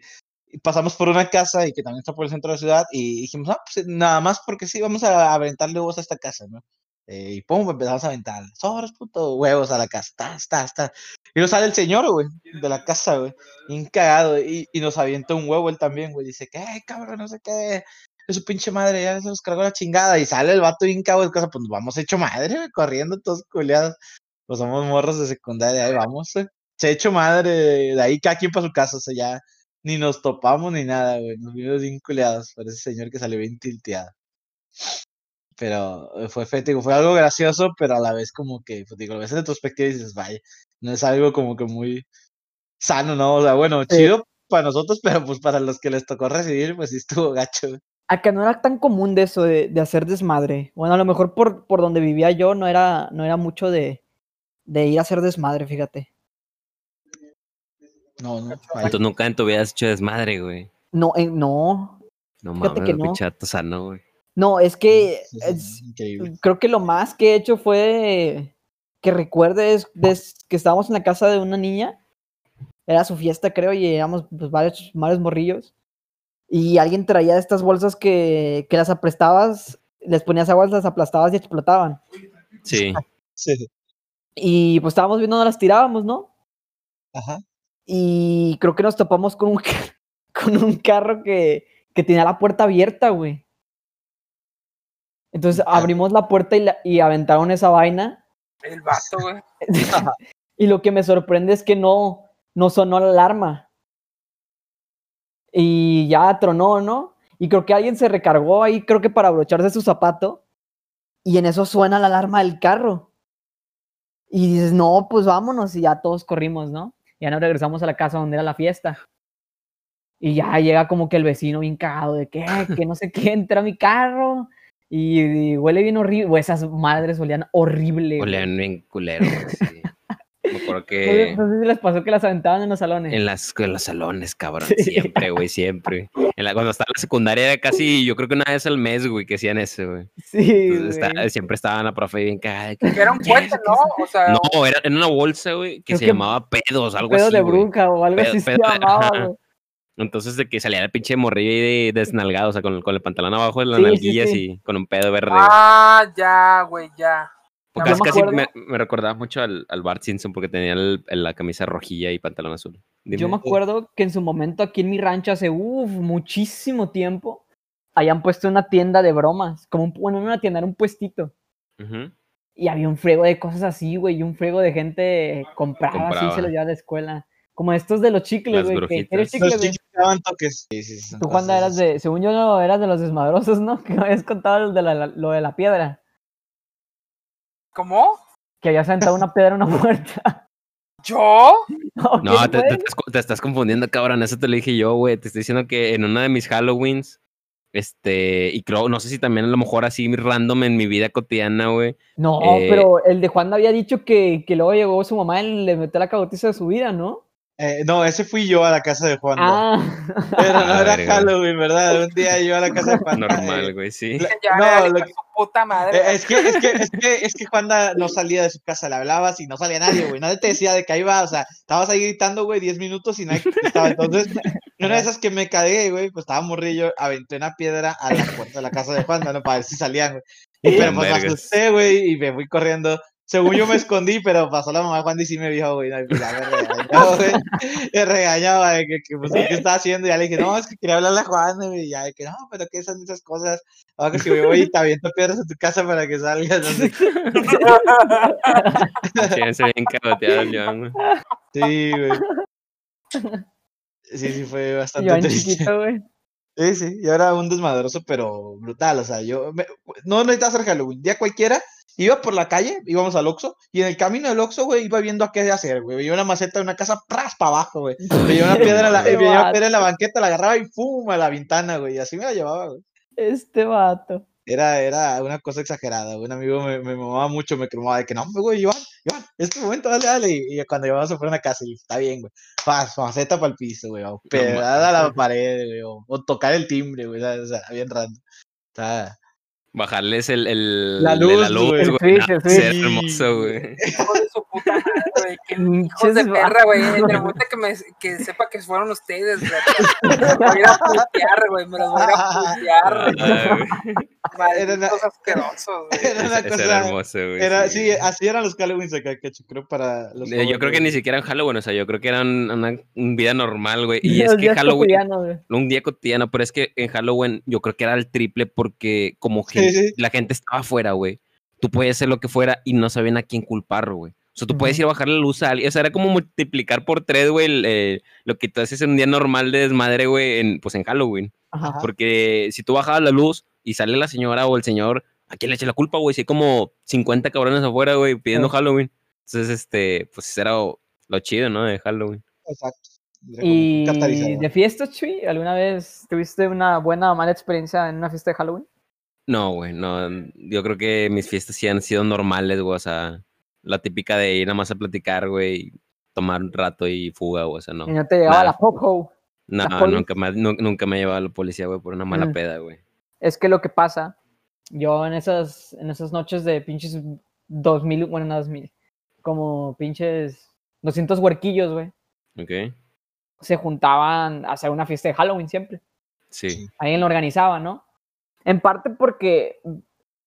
pasamos por una casa y que también está por el centro de la ciudad y dijimos, ah, pues nada más porque sí, vamos a aventarle huevos a esta casa, ¿no? Eh, y pum, empezamos a aventar, sobres, puto, huevos a la casa, ta, ta, ta. Y nos sale el señor, güey, de la casa, güey, bien cagado, y, y nos avienta un huevo él también, güey, dice que, cabrón, no sé qué, es su pinche madre, ya se nos cargó la chingada, y sale el vato bien de casa, pues vamos hecho madre, güey, corriendo todos culeados, pues somos morros de secundaria, ahí vamos, güey. se ha hecho madre, de ahí cada quien para su casa, o sea, ya ni nos topamos ni nada, güey, nos vimos bien culeados por ese señor que salió bien tilteado. Pero eh, fue fue, digo, fue algo gracioso, pero a la vez como que, pues digo, lo ves en retrospectiva y dices, vaya, no es algo como que muy sano, ¿no? O sea, bueno, Sí. chido para nosotros, pero pues para los que les tocó recibir, pues sí estuvo gacho. güey. Acá no era tan común de eso, de, de hacer desmadre. Bueno, a lo mejor por, por donde vivía yo no era, no era mucho de, de ir a hacer desmadre, fíjate. No, no, vaya. Entonces nunca en tu vida has hecho desmadre, güey. No, eh, no, No mames, que no. pinche vato sano, güey. No, es que Sí, sí, es- increíble. creo que lo más que he hecho fue que recuerde es, es que estábamos en la casa de una niña. Era su fiesta, creo, y éramos pues, varios, varios morrillos. Y alguien traía estas bolsas que, que las aprestabas, les ponías agua, las aplastabas y explotaban. Sí. Sí, Y pues estábamos viendo, no las tirábamos, ¿no? ajá. Y creo que nos topamos con un, con un carro que, que tenía la puerta abierta, güey. Entonces abrimos la puerta y, la- y aventaron esa vaina. El vato, güey. y lo que me sorprende es que no, no sonó la alarma. Y ya tronó, ¿no? Y creo que alguien se recargó ahí, creo que para abrocharse su zapato. Y en eso suena la alarma del carro. Y dices, no, pues vámonos. Y ya todos corrimos, ¿no? Ya nos regresamos a la casa donde era la fiesta. Y ya llega como que el vecino bien cagado de que, "Eh, que no sé qué, entra a mi carro y, y huele bien horrible. O esas madres olían horrible. güey. Olean bien culero, güey, sí. Me acuerdo No sé- que no sé si les pasó que las aventaban en los salones. en, las, en los salones, cabrón, Sí. siempre, güey, siempre. En la, cuando estaba en la secundaria era casi, yo creo que una vez al mes, güey, que hacían eso, güey. Sí, Entonces, siempre estaban la profe bien cagada. de era un puente, ¿no? O sea, No, era en una bolsa, güey, que Creo se que llamaba pedos, algo pedo así, de güey. bruja o algo Pedo- así se pedo de- llamaba, güey. Entonces de que salía el pinche morrillo ahí de, desnalgado, o sea, con, con el pantalón abajo de las Sí, nalguillas sí. y con un pedo verde. ah, ya, güey, ya. Yo casi me recordaba mucho al, al Bart Simpson porque tenía el- el- la camisa rojilla y pantalón azul. Yo me acuerdo que en su momento aquí en mi rancho hace uf, muchísimo tiempo habían puesto una tienda de bromas, como un, bueno, no una tienda, era un puestito. Y había un frego de cosas así, güey, y un frego de gente compraba, así y Compraba. se los llevaba a la escuela. Como estos de los chicles, güey. que. ¿Quieres Los chicles, daban toques. Sí, sí, sí, Tú, Juanda, eras de, según yo, no, eras de los desmadrosos, ¿no? Que me habías contado lo de la, lo de la piedra. ¿Cómo? Que habías sentado una piedra en una puerta. ¿Yo? ¿No, No, quién te, fue? te estás, co- te estás confundiendo, cabrón. Eso te lo dije yo, güey. Te estoy diciendo que en una de mis Halloweens, este, y creo, no sé si también a lo mejor así random en mi vida cotidiana, güey. No, eh, pero el de Juan había dicho que, que luego llegó su mamá y le metió la cagotiza de su vida, ¿no? Eh, no, ese fui yo a la casa de Juan. Ah, Pero no Ah, era verga. Halloween, ¿verdad? Un día yo a la casa de Juan. Normal, güey, sí. No, lo su puta madre. Eh, Es que, es que, es que, es que Juanda no salía de su casa, le hablabas y no salía nadie, güey. Nadie te decía de que ahí va, o sea, estabas ahí gritando, güey, 10 minutos y nadie estaba. Entonces, una de esas que me cagué, güey, pues estaba morrillo, aventé una piedra a la puerta de la casa de Juanda, ¿no? Para ver si salían, güey. Y pero pues me asusté, güey, y me fui corriendo. Según yo me escondí, pero pasó la mamá de Juan y sí me vio, güey. no, y me regañó, güey. Me regañaba de que, que, pues, ¿qué estaba haciendo? Y ya le dije, no, es que quería hablarle a Juan, güey. Y ya de que, no, pero ¿qué son esas cosas? Ahora que si voy y te aviento piedras a tu casa para que salgas. No sé qué. Sí, se bien cagoteado el Joan, güey. Sí, güey. Sí, sí, fue bastante yo en triste. chiquito, güey. Sí, sí, yo era un desmadroso, pero brutal, o sea, yo me- no necesitaba hacer Halloween, día cualquiera, iba por la calle, íbamos al Oxxo, y en el camino del Oxxo, güey, iba viendo a qué hacer, güey, veía una maceta de una casa, pras, para abajo, güey, veía una piedra, la, Este veía una piedra en la banqueta, la agarraba y ¡pum! a la ventana, güey, y así me la llevaba, güey. Este vato. Era, era una cosa exagerada, güey, un amigo me, me mamaba mucho, me cromaba de que no, güey, Iván, Iván, es tu momento, dale, dale, y, y cuando llevamos a fuera una casa, y está bien, güey, paz, maceta para el piso, güey, o pedrada a la pared, güey, o, o tocar el timbre, güey, o sea, bien random. Está, Bajarles el, el La de la luz, luz, güey. güey. El no, switch, el ser hermoso, güey. Hijo de su puta madre, güey. Qué hijos de perra, güey. güey. repente que, me, que sepa que fueron ustedes, güey. Me los voy a ir a putear, güey. Me los voy a ir a putear. Güey. Era una- Malditos asquerosos, güey. Era una cosa- era hermoso, güey. Era, sí. sí, así eran los Halloween acá, que creo para los Eh, Yo creo que ni siquiera en Halloween, o sea, yo creo que era un- una, un vida normal, güey. Y es que Halloween, un día cotidiano, pero es que en Halloween yo creo que era el triple porque como Sí, gen- sí. la gente estaba afuera, güey. Tú podías hacer lo que fuera y no sabían a quién culpar, güey. O sea, tú puedes ir a bajar la luz a alguien. O sea, era como multiplicar por tres, güey, el, eh, lo que tú haces en un día normal de desmadre, güey, en, pues en Halloween. Ajá. Porque si tú bajabas la luz y sale la señora o el señor, ¿a quién le echa la culpa, güey? Si hay como 50 cabrones afuera, güey, pidiendo Sí. Halloween. Entonces, este, pues era lo lo chido, ¿no? De Halloween. Exacto. ¿Y de fiestas, Chuy? ¿Alguna vez tuviste una buena o mala experiencia en una fiesta de Halloween? No, güey, no. Yo creo que mis fiestas sí han sido normales, güey. O sea, la típica de ir nada más a platicar, güey, tomar un rato y fuga, güey. O sea, no. Y no te llegaba nada. la popo. No, la nunca me, nu- nunca me ha llevado la policía, güey, por una mala Mm. peda, güey. Es que lo que pasa, yo en esas, en esas noches de pinches 2000, bueno, no 2000, como pinches 200 huerquillos, güey, ¿Ok? se juntaban a hacer una fiesta de Halloween siempre. Sí. Alguien lo organizaba, ¿no? En parte porque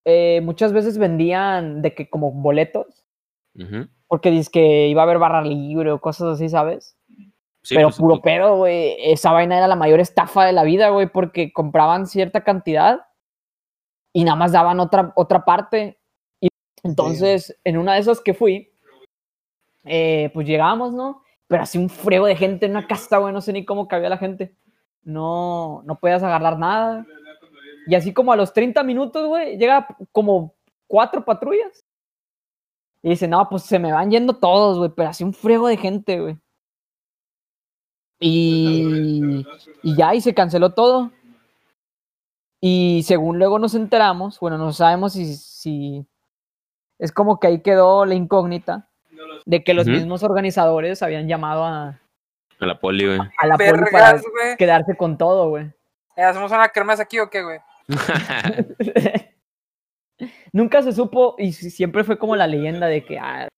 eh, muchas veces vendían de que como boletos, Ujú. porque dice que iba a haber barra libre o cosas así, ¿sabes? Sí, Pero pues, puro pedo, güey. Esa vaina era la mayor estafa de la vida, güey, porque compraban cierta cantidad y nada más daban otra, otra parte. Y entonces, en una de esas que fui, eh, pues llegamos, ¿no? Pero así un frego de gente en una casta, güey, no sé ni cómo cabía la gente. No, no podías agarrar nada. Y así como a los 30 minutos, güey, llega como cuatro patrullas. Y dice, no, pues se me van yendo todos, güey, pero así un frego de gente, güey. Y, y ya, y se canceló todo. Y según luego nos enteramos, bueno, no sabemos si, si es como que ahí quedó la incógnita de que los mismos organizadores habían llamado a, A la poli, güey. a la poli para Vergas, güey. quedarse con todo, güey. ¿Hacemos una kermés aquí o qué, güey? Nunca se supo y si- siempre fue como la leyenda de que ah,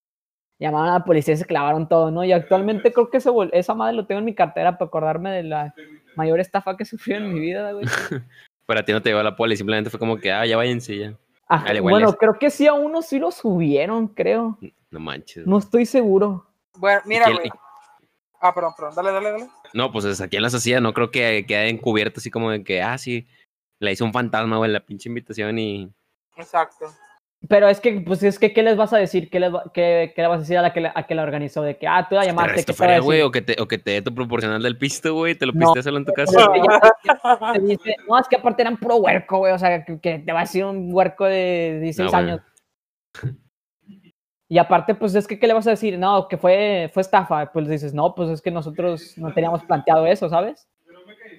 llamaron a la policía y se clavaron todo, ¿no? Y actualmente creo que ese esa madre lo tengo en mi cartera para acordarme de la mayor estafa que sufrí en mi vida, güey. Pero a ti no te llevó la poli, simplemente fue como que, ah, ya váyanse ya. Ah, Al igual bueno, creo que sí a uno sí lo subieron, creo. No manches. No estoy seguro. Bueno, ¿Y mira, quién- güey. Ah, perdón, perdón. Dale, dale, dale. No, pues es, ¿a quién las hacía? No creo que quede encubierto así como de que, ah, sí, le hizo un fantasma, güey, la pinche invitación y... Exacto. Pero es que, pues es que, ¿qué les vas a decir? ¿Qué, les va- qué, qué le vas a decir a la que, la- a que la organizó? De que, ah, tú la Te llamaste, resto ¿qué te a güey, o que te, o que te dé tu proporcional del pisto, güey, te lo No. piste hacerlo en tu casa. ella- te dice, no, es que aparte eran puro huerco, güey. O sea, que, que te va a decir un huerco de 16 No, güey. años. Y aparte, pues es que, ¿qué le vas a decir? No, que fue, fue estafa. Pues dices, no, pues es que nosotros no teníamos planteado eso, ¿sabes?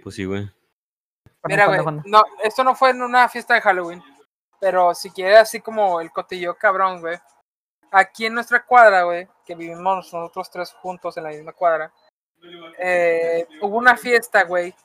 Pues sí, güey. Mira, güey. No, esto no fue en una fiesta de Halloween. Pero si quieres así como el cotillo cabrón, güey. Aquí en nuestra cuadra, güey, que vivimos nosotros tres juntos en la misma cuadra, eh, hubo una fiesta, güey,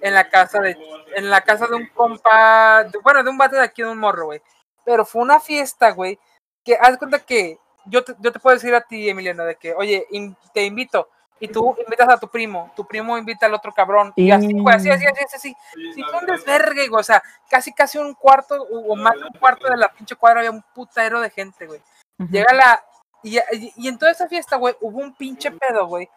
en la casa de, en la casa de un compa, de- bueno, de un bate de aquí de un morro, güey. Pero fue una fiesta, güey, que haz cuenta que yo te, yo te puedo decir a ti, Emiliano, de que, oye, in- te invito, y tú invitas a tu primo, tu primo invita al otro cabrón, y así, güey, así, así, así, así, así. Sí, fue un desvergue, güey, o sea, casi, casi un cuarto, o más de un cuarto de la pinche cuadra había un putero de gente, güey. Llega la. Y, y, y en toda esa fiesta, güey, hubo un pinche pedo, güey.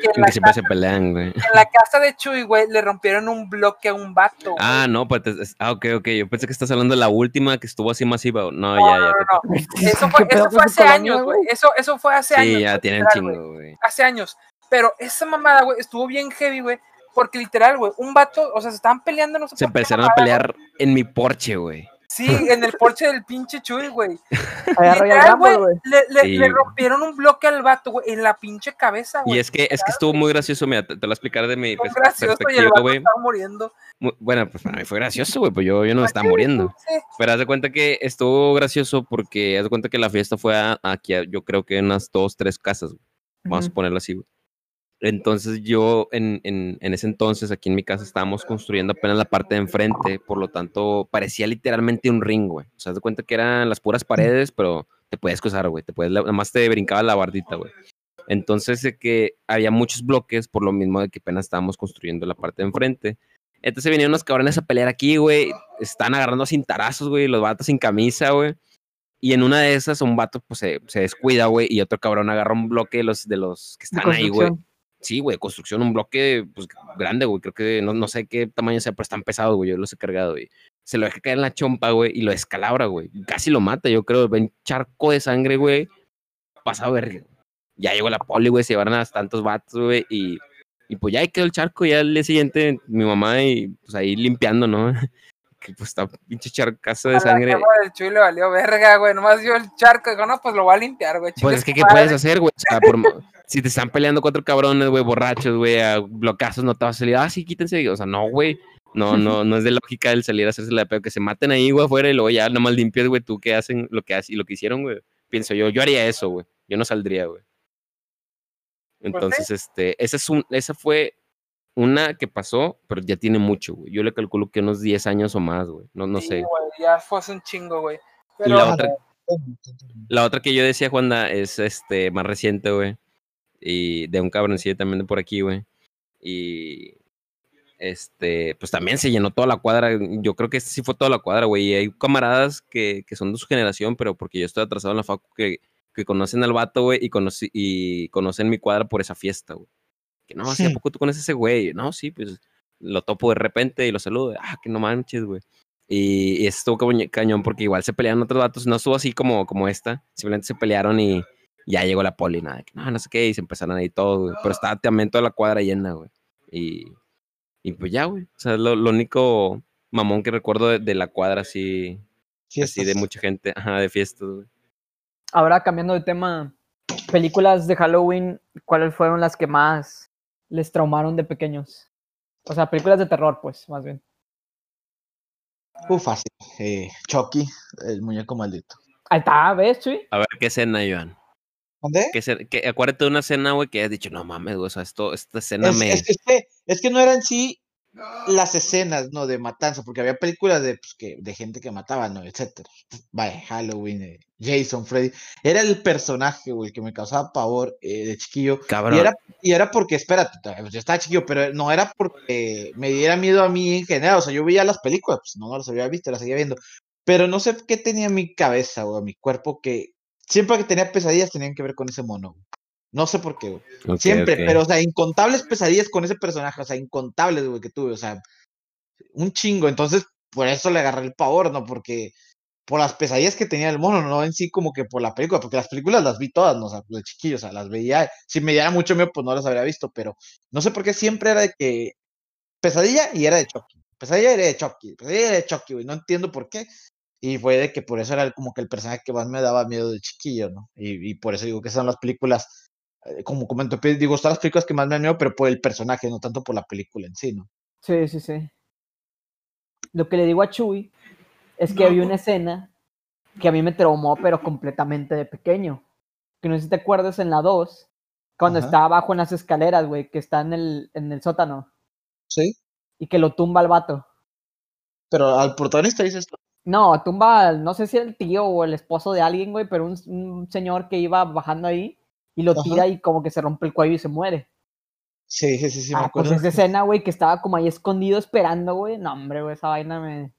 Que en Que la, siempre casa, se pelean, güey. en la casa de Chuy, güey, le rompieron un bloque a un vato. güey. Ah, no, pues, es- ah, ok, ok, yo pensé que estás hablando de la última que estuvo así masiva. No, No, ya, no, ya. no, no. Eso ¿Qué fue, eso fue hace años, güey. Eso, eso fue hace años. Sí, ya literal, güey. chingo, güey. Hace años. Pero esa mamada, güey, estuvo bien heavy, güey. Porque literal, güey, un vato, o sea, se estaban peleando, no sé Se por qué empezaron a mamada, pelear en mi porche, güey. Sí, en el porche del pinche Chuy, güey. Literal, güey, le, le- Sí, le güey. rompieron un bloque al vato, güey, en la pinche cabeza, güey. Y es que, es que estuvo muy gracioso, mira, te, te lo voy a explicar de mi Fue pers- gracioso y el perspectiva, vato güey. estaba muriendo. Mu- Bueno, pues para mí fue gracioso, güey, pues yo, yo no me estaba muriendo. Sí. Pero haz de cuenta que estuvo gracioso porque haz de cuenta que la fiesta fue a- aquí, a- yo creo que en unas dos, tres casas, güey. Vamos a ponerlo así, güey. Entonces yo en, en, en ese entonces aquí en mi casa estábamos construyendo apenas la parte de enfrente, por lo tanto parecía literalmente un ring, güey. O sea, de cuenta que eran las puras paredes, pero te puedes cruzar, güey. Te puedes, nada más te brincaba la bardita, güey. Entonces de que había muchos bloques por lo mismo de que apenas estábamos construyendo la parte de enfrente. Entonces venían unos cabrones a pelear aquí, güey. Están agarrando sin tarazos, güey. Los vatos sin camisa, güey. Y en una de esas, un vato pues, se, se descuida, güey. Y otro cabrón agarra un bloque de los, de los que están ahí, güey. Sí, güey, construcción, un bloque pues, grande, güey. Creo que no, no sé qué tamaño sea, pero están pesados, güey. Yo los he cargado, güey. Se lo deja caer en la chompa, güey, y lo descalabra, güey. Casi lo mata, yo creo. Ven charco de sangre, güey. Pasado verga. Ya llegó la poli, güey. Se llevaron a tantos vatos, güey. Y, y pues ya ahí quedó el charco. Ya al día siguiente, mi mamá, y pues ahí limpiando, ¿no? que pues está pinche charcazo de A la sangre. Chuy le valió verga, güey. Nomás vio el charco. Dijo, no, pues lo voy a limpiar, güey. Pues es que, ¿qué puedes hacer, güey? O sea, por si te están peleando cuatro cabrones, güey, borrachos, güey, a blocazos, no te vas a salir, ah, sí, quítense. O sea, no, güey. No, no, no es de lógica el salir a hacerse la pedo, que se maten ahí, güey, afuera y luego ya nomás limpias, güey, tú qué hacen, lo que hacen y lo que hicieron, güey. Pienso yo, yo haría eso, güey. Yo no saldría, güey. Entonces, este, esa, es un, esa fue una que pasó, pero ya tiene mucho, güey. Yo le calculo que unos 10 años o más, güey. No, no Sí, sé. güey, ya fue hace un chingo, güey. Y Pero, la otra, la otra que yo decía, Juanda, es este más reciente, güey. Y de un cabroncillo también de por aquí, güey. Y este, pues también se llenó toda la cuadra. Yo creo que este sí fue toda la cuadra, güey. Y hay camaradas que, que son de su generación, pero porque yo estoy atrasado en la facu, que, que conocen al vato, güey, y, conocí, y conocen mi cuadra por esa fiesta, güey. Que no, sí, ¿a Hmm. poco tú conoces a ese güey? No, sí, pues lo topo de repente y lo saludo. Ah, que no manches, güey. Y, y estuvo como cañón porque igual se pelearon otros datos. No estuvo así como, como esta. Simplemente se pelearon y ya llegó la poli. Nada, de que no, no sé qué. Y se empezaron ahí todo, güey. Pero estaba también toda la cuadra llena, güey. Y, y pues ya, güey. O sea, es lo, lo único mamón que recuerdo de, de la cuadra así, así de mucha gente. Ajá, de fiestas, güey. Ahora cambiando de tema, películas de Halloween, ¿cuáles fueron las que más les traumaron de pequeños? O sea, películas de terror, pues, más bien. Uh, fácil. Eh, Chucky, el muñeco maldito. Ahí está, ¿ves, Chuy? A ver, ¿qué escena, Joan? ¿Dónde? ¿Qué escena- qué- acuérdate de una escena, güey, que has dicho, no mames, güey, o sea, esto, esta escena Es, me... es que, es que- es que no eran sí las escenas, ¿no? De matanza, porque había películas de, pues, que, de gente que mataba, ¿no? Etcétera. Vaya, Halloween, eh, Jason, Freddy. Era el personaje, güey, que me causaba pavor eh, de chiquillo. Cabrón. Y era, y era porque, espérate, pues, yo estaba chiquillo, pero no era porque me diera miedo a mí en general. O sea, yo veía las películas, pues no, no las había visto, las seguía viendo. Pero no sé qué tenía en mi cabeza o en mi cuerpo que siempre que tenía pesadillas tenían que ver con ese mono. güey. No sé por qué, güey. Siempre, pero, o sea, incontables pesadillas con ese personaje, o sea, incontables, güey, que tuve, o sea, un chingo. Entonces, por eso le agarré el pavor, ¿no? Porque por las pesadillas que tenía el mono, no en sí como que por la película, porque las películas las vi todas, ¿no? O sea, de chiquillo, o sea, las veía. Si me diera mucho miedo, pues no las habría visto, pero no sé por qué siempre era de que pesadilla y era de Chucky. Pesadilla era de Chucky, pesadilla era de Chucky, güey, no entiendo por qué. Y fue de que por eso era como que el personaje que más me daba miedo de chiquillo, ¿no? Y, y por eso digo que son las películas eh, como comento, pues, digo, son las películas que más me han miedo, pero por el personaje, no tanto por la película en sí, ¿no? Sí, sí, sí. Lo que le digo a Chuy es que había una escena que a mí me traumó, pero completamente de pequeño. Que no sé si te acuerdas en la 2, cuando Ajá. está abajo en las escaleras, güey, que está en el, en el sótano Sí. y que lo tumba al vato. Pero al protagonista dices tú. No, tumba, no sé si el tío o el esposo de alguien, güey, pero un, un señor que iba bajando ahí y lo Ajá. tira y como que se rompe el cuello y se muere. Sí, sí, sí, sí, me ah, pues acuerdo. esa escena, güey, que estaba como ahí escondido esperando, güey. No, hombre, güey, esa vaina me...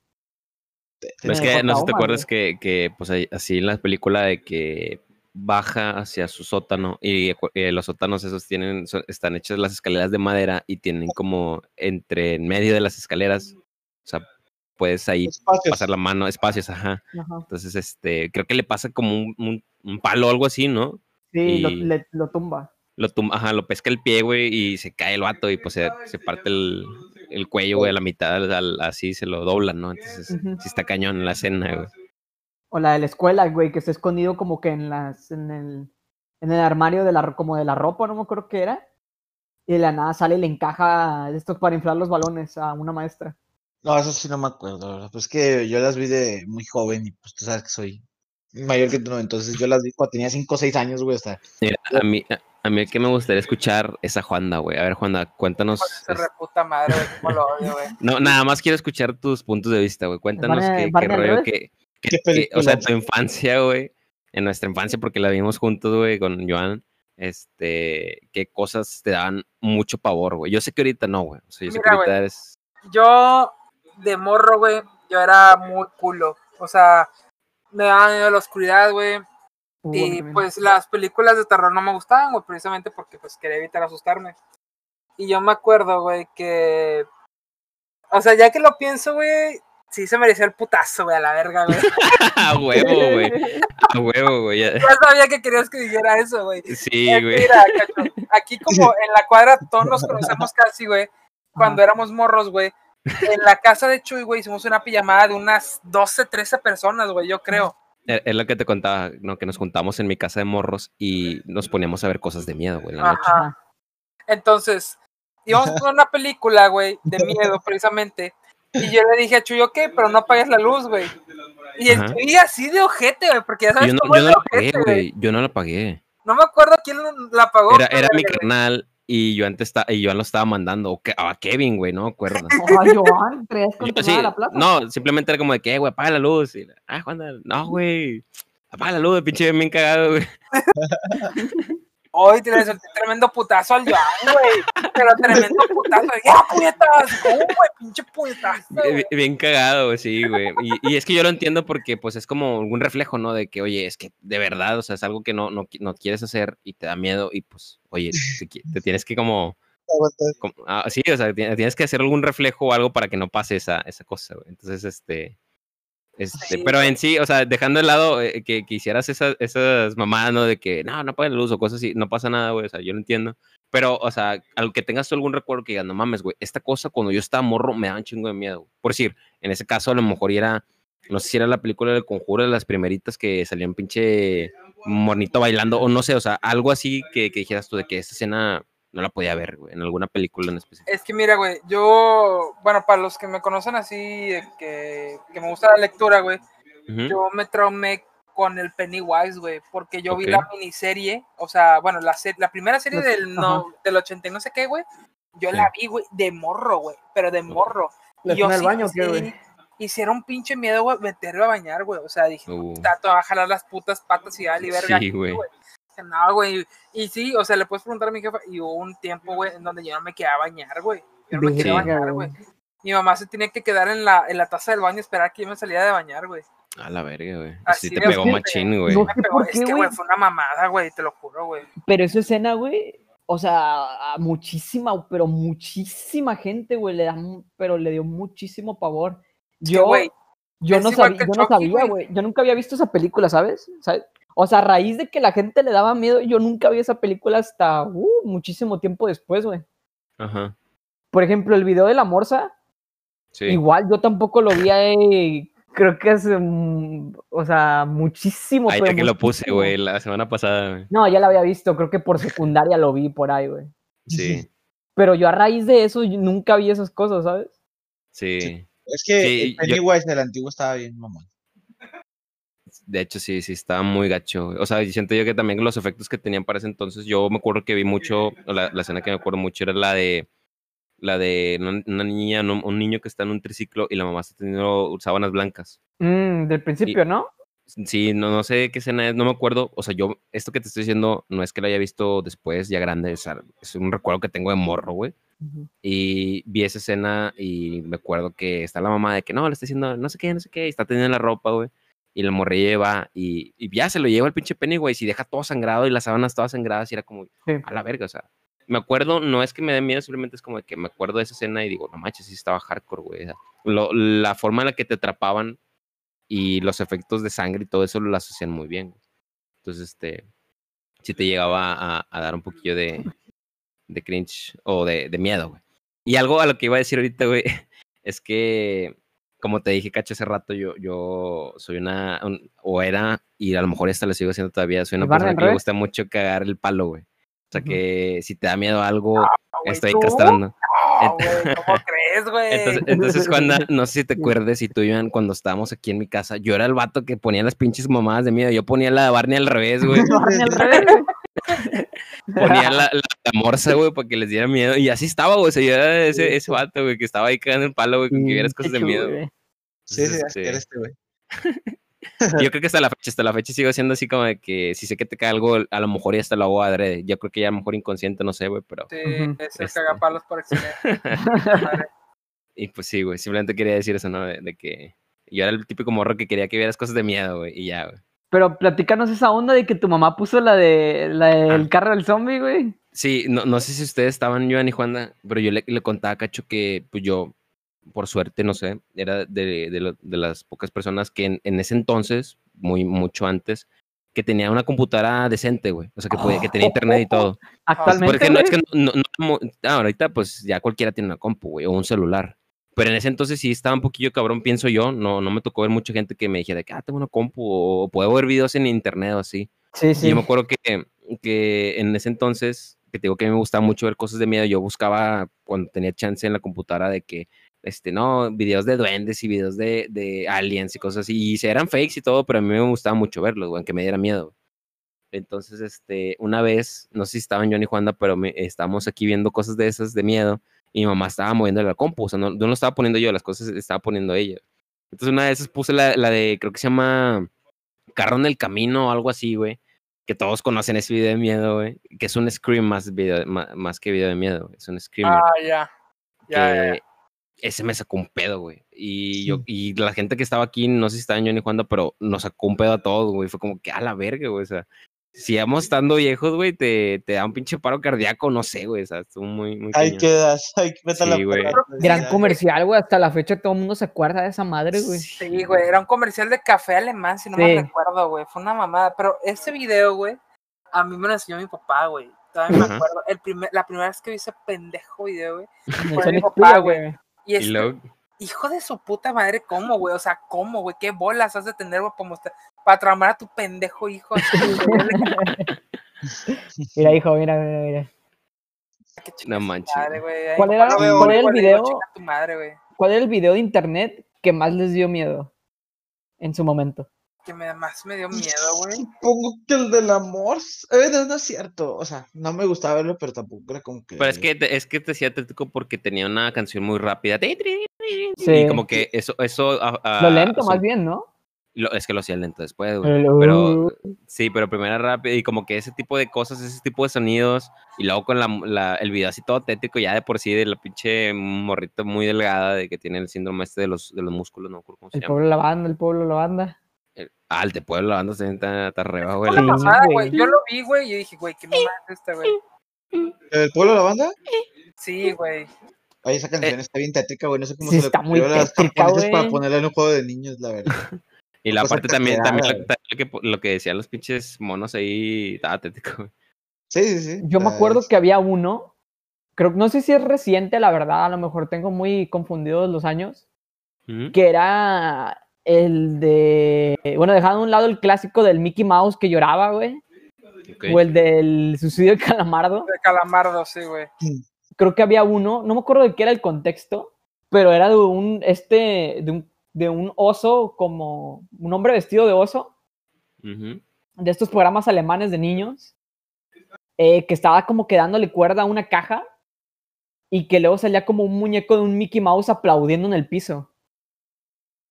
Me que no sé si te acuerdas que, que, pues así en la película de que baja hacia su sótano y acu- eh, los sótanos esos tienen, son- están hechas las escaleras de madera y tienen como entre en medio de las escaleras, o sea, puedes ahí Espacios. pasar la mano, espacios, ajá. Ajá. Entonces, este, creo que le pasa como un, un- un palo o algo así, ¿no? Sí, lo, Y- le- lo tumba. Lo, tum- ajá, lo pesca el pie, güey, y se cae el vato y pues se, se parte el, el cuello, güey, a la mitad, al- así se lo doblan, ¿no? Entonces, Ujú. sí está cañón la escena, güey. O la de la escuela, güey, que está escondido como que en las, en el, en el armario de la, como de la ropa, no me acuerdo qué era. Y de la nada sale y le encaja esto para inflar los balones a una maestra. No, eso sí no me acuerdo. Pues que yo las vi de muy joven y pues tú sabes que soy mayor que tú, ¿no? Entonces yo las vi cuando tenía 5 o 6 años, güey, hasta... Mira, a mí, a, mí que me gustaría escuchar es a Juanda, güey. A ver, Juanda, cuéntanos. Es- reputa madre, güey, cómo lo odio, güey. no, nada más quiero escuchar tus puntos de vista, güey. Cuéntanos qué, rollo, que, que- ¿Qué que- o sea, tu infancia, güey. En nuestra infancia, porque la vimos juntos, güey, con Joan. Este, qué cosas te daban mucho pavor, güey. Yo sé que ahorita no, güey. O sea, yo sé que ahorita eres. Yo, de morro, güey, yo era muy culo. O sea, me daba miedo la oscuridad, güey. Uh, Y pues las películas de terror no me gustaban, güey, precisamente porque pues quería evitar asustarme. Y yo me acuerdo, güey, que... O sea, ya que lo pienso, güey, sí se merecía el putazo, güey, a la verga, güey. a huevo, güey. A huevo, güey. ya- sabía que querías que dijera eso, güey. Sí, güey. mira, cacho, aquí como en la cuadra todos nos conocemos casi, güey. Cuando éramos morros, güey. En la casa de Chuy, güey, hicimos una pijamada de unas 12, 13 personas, güey, yo creo. Es lo que te contaba, ¿no? Que nos juntamos en mi casa de morros y nos poníamos a ver cosas de miedo, güey, en la noche. Ajá. Entonces, íbamos a ver una película, güey, de miedo, precisamente. Y yo le dije a Chuy, ok, pero no apagues la luz, güey. Y el Ajá. Chuy así de ojete, güey, porque ya sabes Yo no, cómo yo es no la pagué, güey. Yo no la pagué. No me acuerdo quién la apagó. Era, era mi güey. Y yo antes estaba, y yo lo estaba mandando. o que- a Kevin, güey, no me acuerdo. Ay, Joan, ¿crees que Yo, te sí, la plaza? no, simplemente era como de que, "Eh, güey, apaga la luz. Y, ah, Juan, no, güey. Apaga la luz, pinche bien cagado, güey. Hoy te le solté tremendo putazo al Joan, güey. Pero tremendo putazo. ¡Ya, puñetas! ¿Cómo, güey? Pinche puñetazo. Bien, cagado, güey, sí, güey. Y, y es que yo lo entiendo porque, pues, es como un reflejo, ¿no? De que, oye, es que de verdad, o sea, es algo que no, no, no quieres hacer y te da miedo y, pues, oye, te, te tienes que como, como- ah, sí, o sea, ti- tienes que hacer algún reflejo o algo para que no pase esa, esa cosa, güey. Entonces, este, este, Sí, pero en sí, o sea, dejando de lado eh, que, que hicieras esas, esas mamadas, ¿no? De que, no, no la luz o cosas así, no pasa nada, güey, o sea, yo lo entiendo. Pero, o sea, al que tengas tú algún recuerdo que digas, no mames, güey, esta cosa cuando yo estaba morro me daba un chingo de miedo. güey". Por decir, en ese caso a lo mejor era, no sé si era la película del conjuro de las primeritas que salía un pinche monito bailando, o no sé, o sea, algo así que, que dijeras tú de que esta escena no la podía ver, güey, en alguna película en específico. Es que mira, güey, yo, bueno, para los que me conocen así, que, que me gusta la lectura, güey, yo me traumé con el Pennywise, güey, porque yo vi la miniserie, o sea, bueno, la, se- la primera serie del, no, del 80 y no sé qué, güey, yo Sí. la vi, güey, de morro, güey, pero de morro. ¿La Y yo escena del sí, baño qué, güey? hicieron pinche miedo, güey, meterlo a bañar, güey, o sea, dije, Uh. va a jalar las putas patas y dale, verga. Sí, güey. Dije, No, güey, y sí, o sea, le puedes preguntar a mi jefa, y hubo un tiempo, güey, en donde yo no me quedaba a bañar, güey, yo no me quería bañar, güey. Mi mamá se tenía que quedar en la, en la taza del baño y esperar que yo me saliera de bañar, güey. A la verga, güey. Así Sí te de pegó machín, güey. No. Me pegó, ¿Por es que, güey? fue una mamada, güey, te lo juro, güey. Pero esa escena, güey, o sea, a muchísima, pero muchísima gente, güey, le da, pero le dio muchísimo pavor. Yo, güey, yo no sabía, yo no sabía, güey. güey. Yo nunca había visto esa película, ¿sabes? ¿Sabes? O sea, a raíz de que la gente le daba miedo, yo nunca vi esa película hasta uh, muchísimo tiempo después, güey. Ajá. Por ejemplo, el video de la morsa, Sí. igual yo tampoco lo vi ahí, creo que hace, mm, o sea, muchísimo. Está que lo puse, güey, la semana pasada, güey. No, ya la había visto, creo que por secundaria lo vi por ahí, güey. Sí, Pero yo a raíz de eso yo nunca vi esas cosas, ¿sabes? sí. Es que Sí, el yo- Pennywise del antiguo estaba bien, mamón. De hecho, sí, sí, estaba muy gacho. O sea, siento yo que también los efectos que tenían para ese entonces, yo me acuerdo que vi mucho, la, la escena que me acuerdo mucho era la de la de una, una niña, no, un niño que está en un triciclo y la mamá está teniendo sábanas blancas. Mm, del principio, ¿no? Sí, no, no sé qué escena es, no me acuerdo. O sea, yo, esto que te estoy diciendo, no es que lo haya visto después, ya grande, es, al- es un recuerdo que tengo de morro, güey. Y vi esa escena y me acuerdo que está la mamá de que no, le está diciendo no sé qué, no sé qué, y está teniendo la ropa, güey. Y la morrilla lleva y, y ya se lo lleva el pinche Pennywise y deja todo sangrado y las sábanas todas sangradas y era como Sí. a la verga, o sea. Me acuerdo, no es que me dé miedo, simplemente es como de que me acuerdo de esa escena y digo, no manches, sí estaba hardcore, güey. lo- la forma en la que te atrapaban y los efectos de sangre y todo eso lo hacían muy bien. güey. Entonces, este, sí te llegaba a, a dar un poquillo de, de cringe o de, de miedo, güey. Y algo a lo que iba a decir ahorita, güey, es que, como te dije, cacho, hace rato, yo, yo soy una, un- o era, y a lo mejor esta lo sigo haciendo todavía, soy una ¿El Barney persona que le gusta mucho cagar el palo, güey. O sea, que si te da miedo algo, Ah, estoy ¿tú? castrando. No, güey, ¿cómo crees, güey? Entonces, entonces cuando, no sé si te acuerdes, y tú, Iván, cuando estábamos aquí en mi casa, yo era el vato que ponía las pinches mamadas de miedo. Yo ponía la de Barney al revés, güey. Barney al revés, güey. Ponía la, la, la morsa, güey, para que les diera miedo. Y así estaba, güey. O sea, yo era ese, ese vato, güey, que estaba ahí cagando el palo, güey, con que vieras Qué cosas de miedo. Sí, sí, así este, era este, güey. Yo creo que hasta la fecha, hasta la fecha sigo siendo así como de que si sé que te cae algo, a lo mejor ya hasta lo hago adrede. Yo creo que ya a lo mejor inconsciente, no sé, güey, pero. Sí, es el Este. cagapalos por. Madre. Y pues sí, güey, simplemente quería decir eso, ¿no? De, de que yo era el típico morro que quería que vieras cosas de miedo, güey, y ya, güey. Pero platícanos esa onda de que tu mamá puso la de la del Ah. carro del zombie, güey. Sí, no, no sé si ustedes estaban, yo y Juanda, pero yo le, le contaba a Cacho que, pues yo, por suerte, no sé, era de, de, lo- de las pocas personas que en, en ese entonces, muy mucho antes, que tenía una computadora decente, güey. O sea, que, podía- que tenía internet y todo. Actualmente, Porque no, es que no, no- no- ah, ahorita pues ya cualquiera tiene una compu, güey, o un celular. Pero en ese entonces sí estaba un poquillo cabrón, pienso yo. No, no me tocó ver mucha gente que me dijera que, ah, tengo una compu, o puedo ver videos en internet o así. Sí, Y sí. yo me acuerdo que, que en ese entonces, que te digo que a mí me gustaba mucho ver cosas de miedo, yo buscaba cuando tenía chance en la computadora de que, este, no, videos de duendes y videos de, de aliens y cosas así. Y se eran fakes y todo, pero a mí me gustaba mucho verlos, güey, aunque me diera miedo. Entonces, este, una vez, no sé si estaban Johnny y Juanda, pero me, estábamos aquí viendo cosas de esas de miedo y mi mamá estaba moviendo la compu, o sea, no, no lo estaba poniendo yo, las cosas estaba poniendo ella. Entonces, una de esas puse la, la de, creo que se llama Carro en el Camino o algo así, güey, que todos conocen ese video de miedo, güey, que es un scream más, video, más, más que video de miedo, güey, es un screamer. Ah, ya. Ya, ya, ya. que ese me sacó un pedo, güey. Y yo, y la gente que estaba aquí, no sé si estaban Johnny y Juanda, pero nos sacó un pedo a todos, güey. Fue como que a la verga, güey. O sea, si vamos estando viejos, güey, te, te da un pinche paro cardíaco, no sé, güey. O sea, estuvo muy, muy Ahí quedas, ahí a la Sí, güey. Gran comercial, güey. Hasta la fecha todo el mundo se acuerda de esa madre, güey. Sí, güey, era un comercial de café alemán, si no me Sí. recuerdo, güey. Fue una mamada. Pero ese video, güey, a mí me lo enseñó mi papá, güey. Todavía me acuerdo. El primer, la primera vez que vi ese pendejo video, güey. Fue mi papá, güey. güey. Y Y este, luego, hijo de su puta madre, ¿cómo, güey? O sea, ¿cómo, güey? ¿Qué bolas has de tener, güey, para mostrar- para traumar a tu pendejo hijo? Mira, hijo, mira, mira, mira. Chinga No manches. madre, güey. ¿Cuál era- veo cuál era el video? "Chinga tu madre, güey. ¿Cuál era el video de internet que más les dio miedo en su momento? Que me, más me dio miedo, güey. Supongo que el del amor. Eh, no, no es cierto. O sea, no me gustaba verlo, pero tampoco era como que. Pero es que, te- es que te decía tétrico porque tenía una canción muy rápida. Sí. Y como que eso, eso. Lo lento, más bien, ¿no? lo- es que lo hacía lento después, güey. Pero sí, pero primero era rápido y como que ese tipo de cosas, ese tipo de sonidos y luego con la, la- el video así todo tétrico ya de por sí de la pinche morrita muy delgada de que tiene el síndrome este de los, de los músculos, no me acuerdo cómo se el llama. pueblo de la banda, el pueblo de la banda. El- ah, el de Puebla, la banda se está, la Sí, güey. Yo lo vi, güey, y dije, güey, qué mamada es esta, güey. ¿El pueblo de la banda? Sí, güey. Oye, esa canción está bien tétrica, güey. No sé cómo Sí, se está muy ocurrió las tétrica, japonesas para ponerla en un juego de niños, la verdad. Y la parte también, también lo, también lo que, lo que decían los pinches monos ahí, estaba tétrico, güey. Sí, sí, sí. Yo me acuerdo es- que había uno, creo no sé si es reciente, la verdad, a lo mejor tengo muy confundidos los años, que era el de, bueno, dejando a un lado el clásico del Mickey Mouse que lloraba, güey, o el del suicidio de Calamardo. De calamardo, sí, güey. Creo que había uno, no me acuerdo de qué era el contexto, pero era de un, este, de un, de un oso como, un hombre vestido de oso, de estos programas alemanes de niños, eh, que estaba como que dándole cuerda a una caja y que luego salía como un muñeco de un Mickey Mouse aplaudiendo en el piso.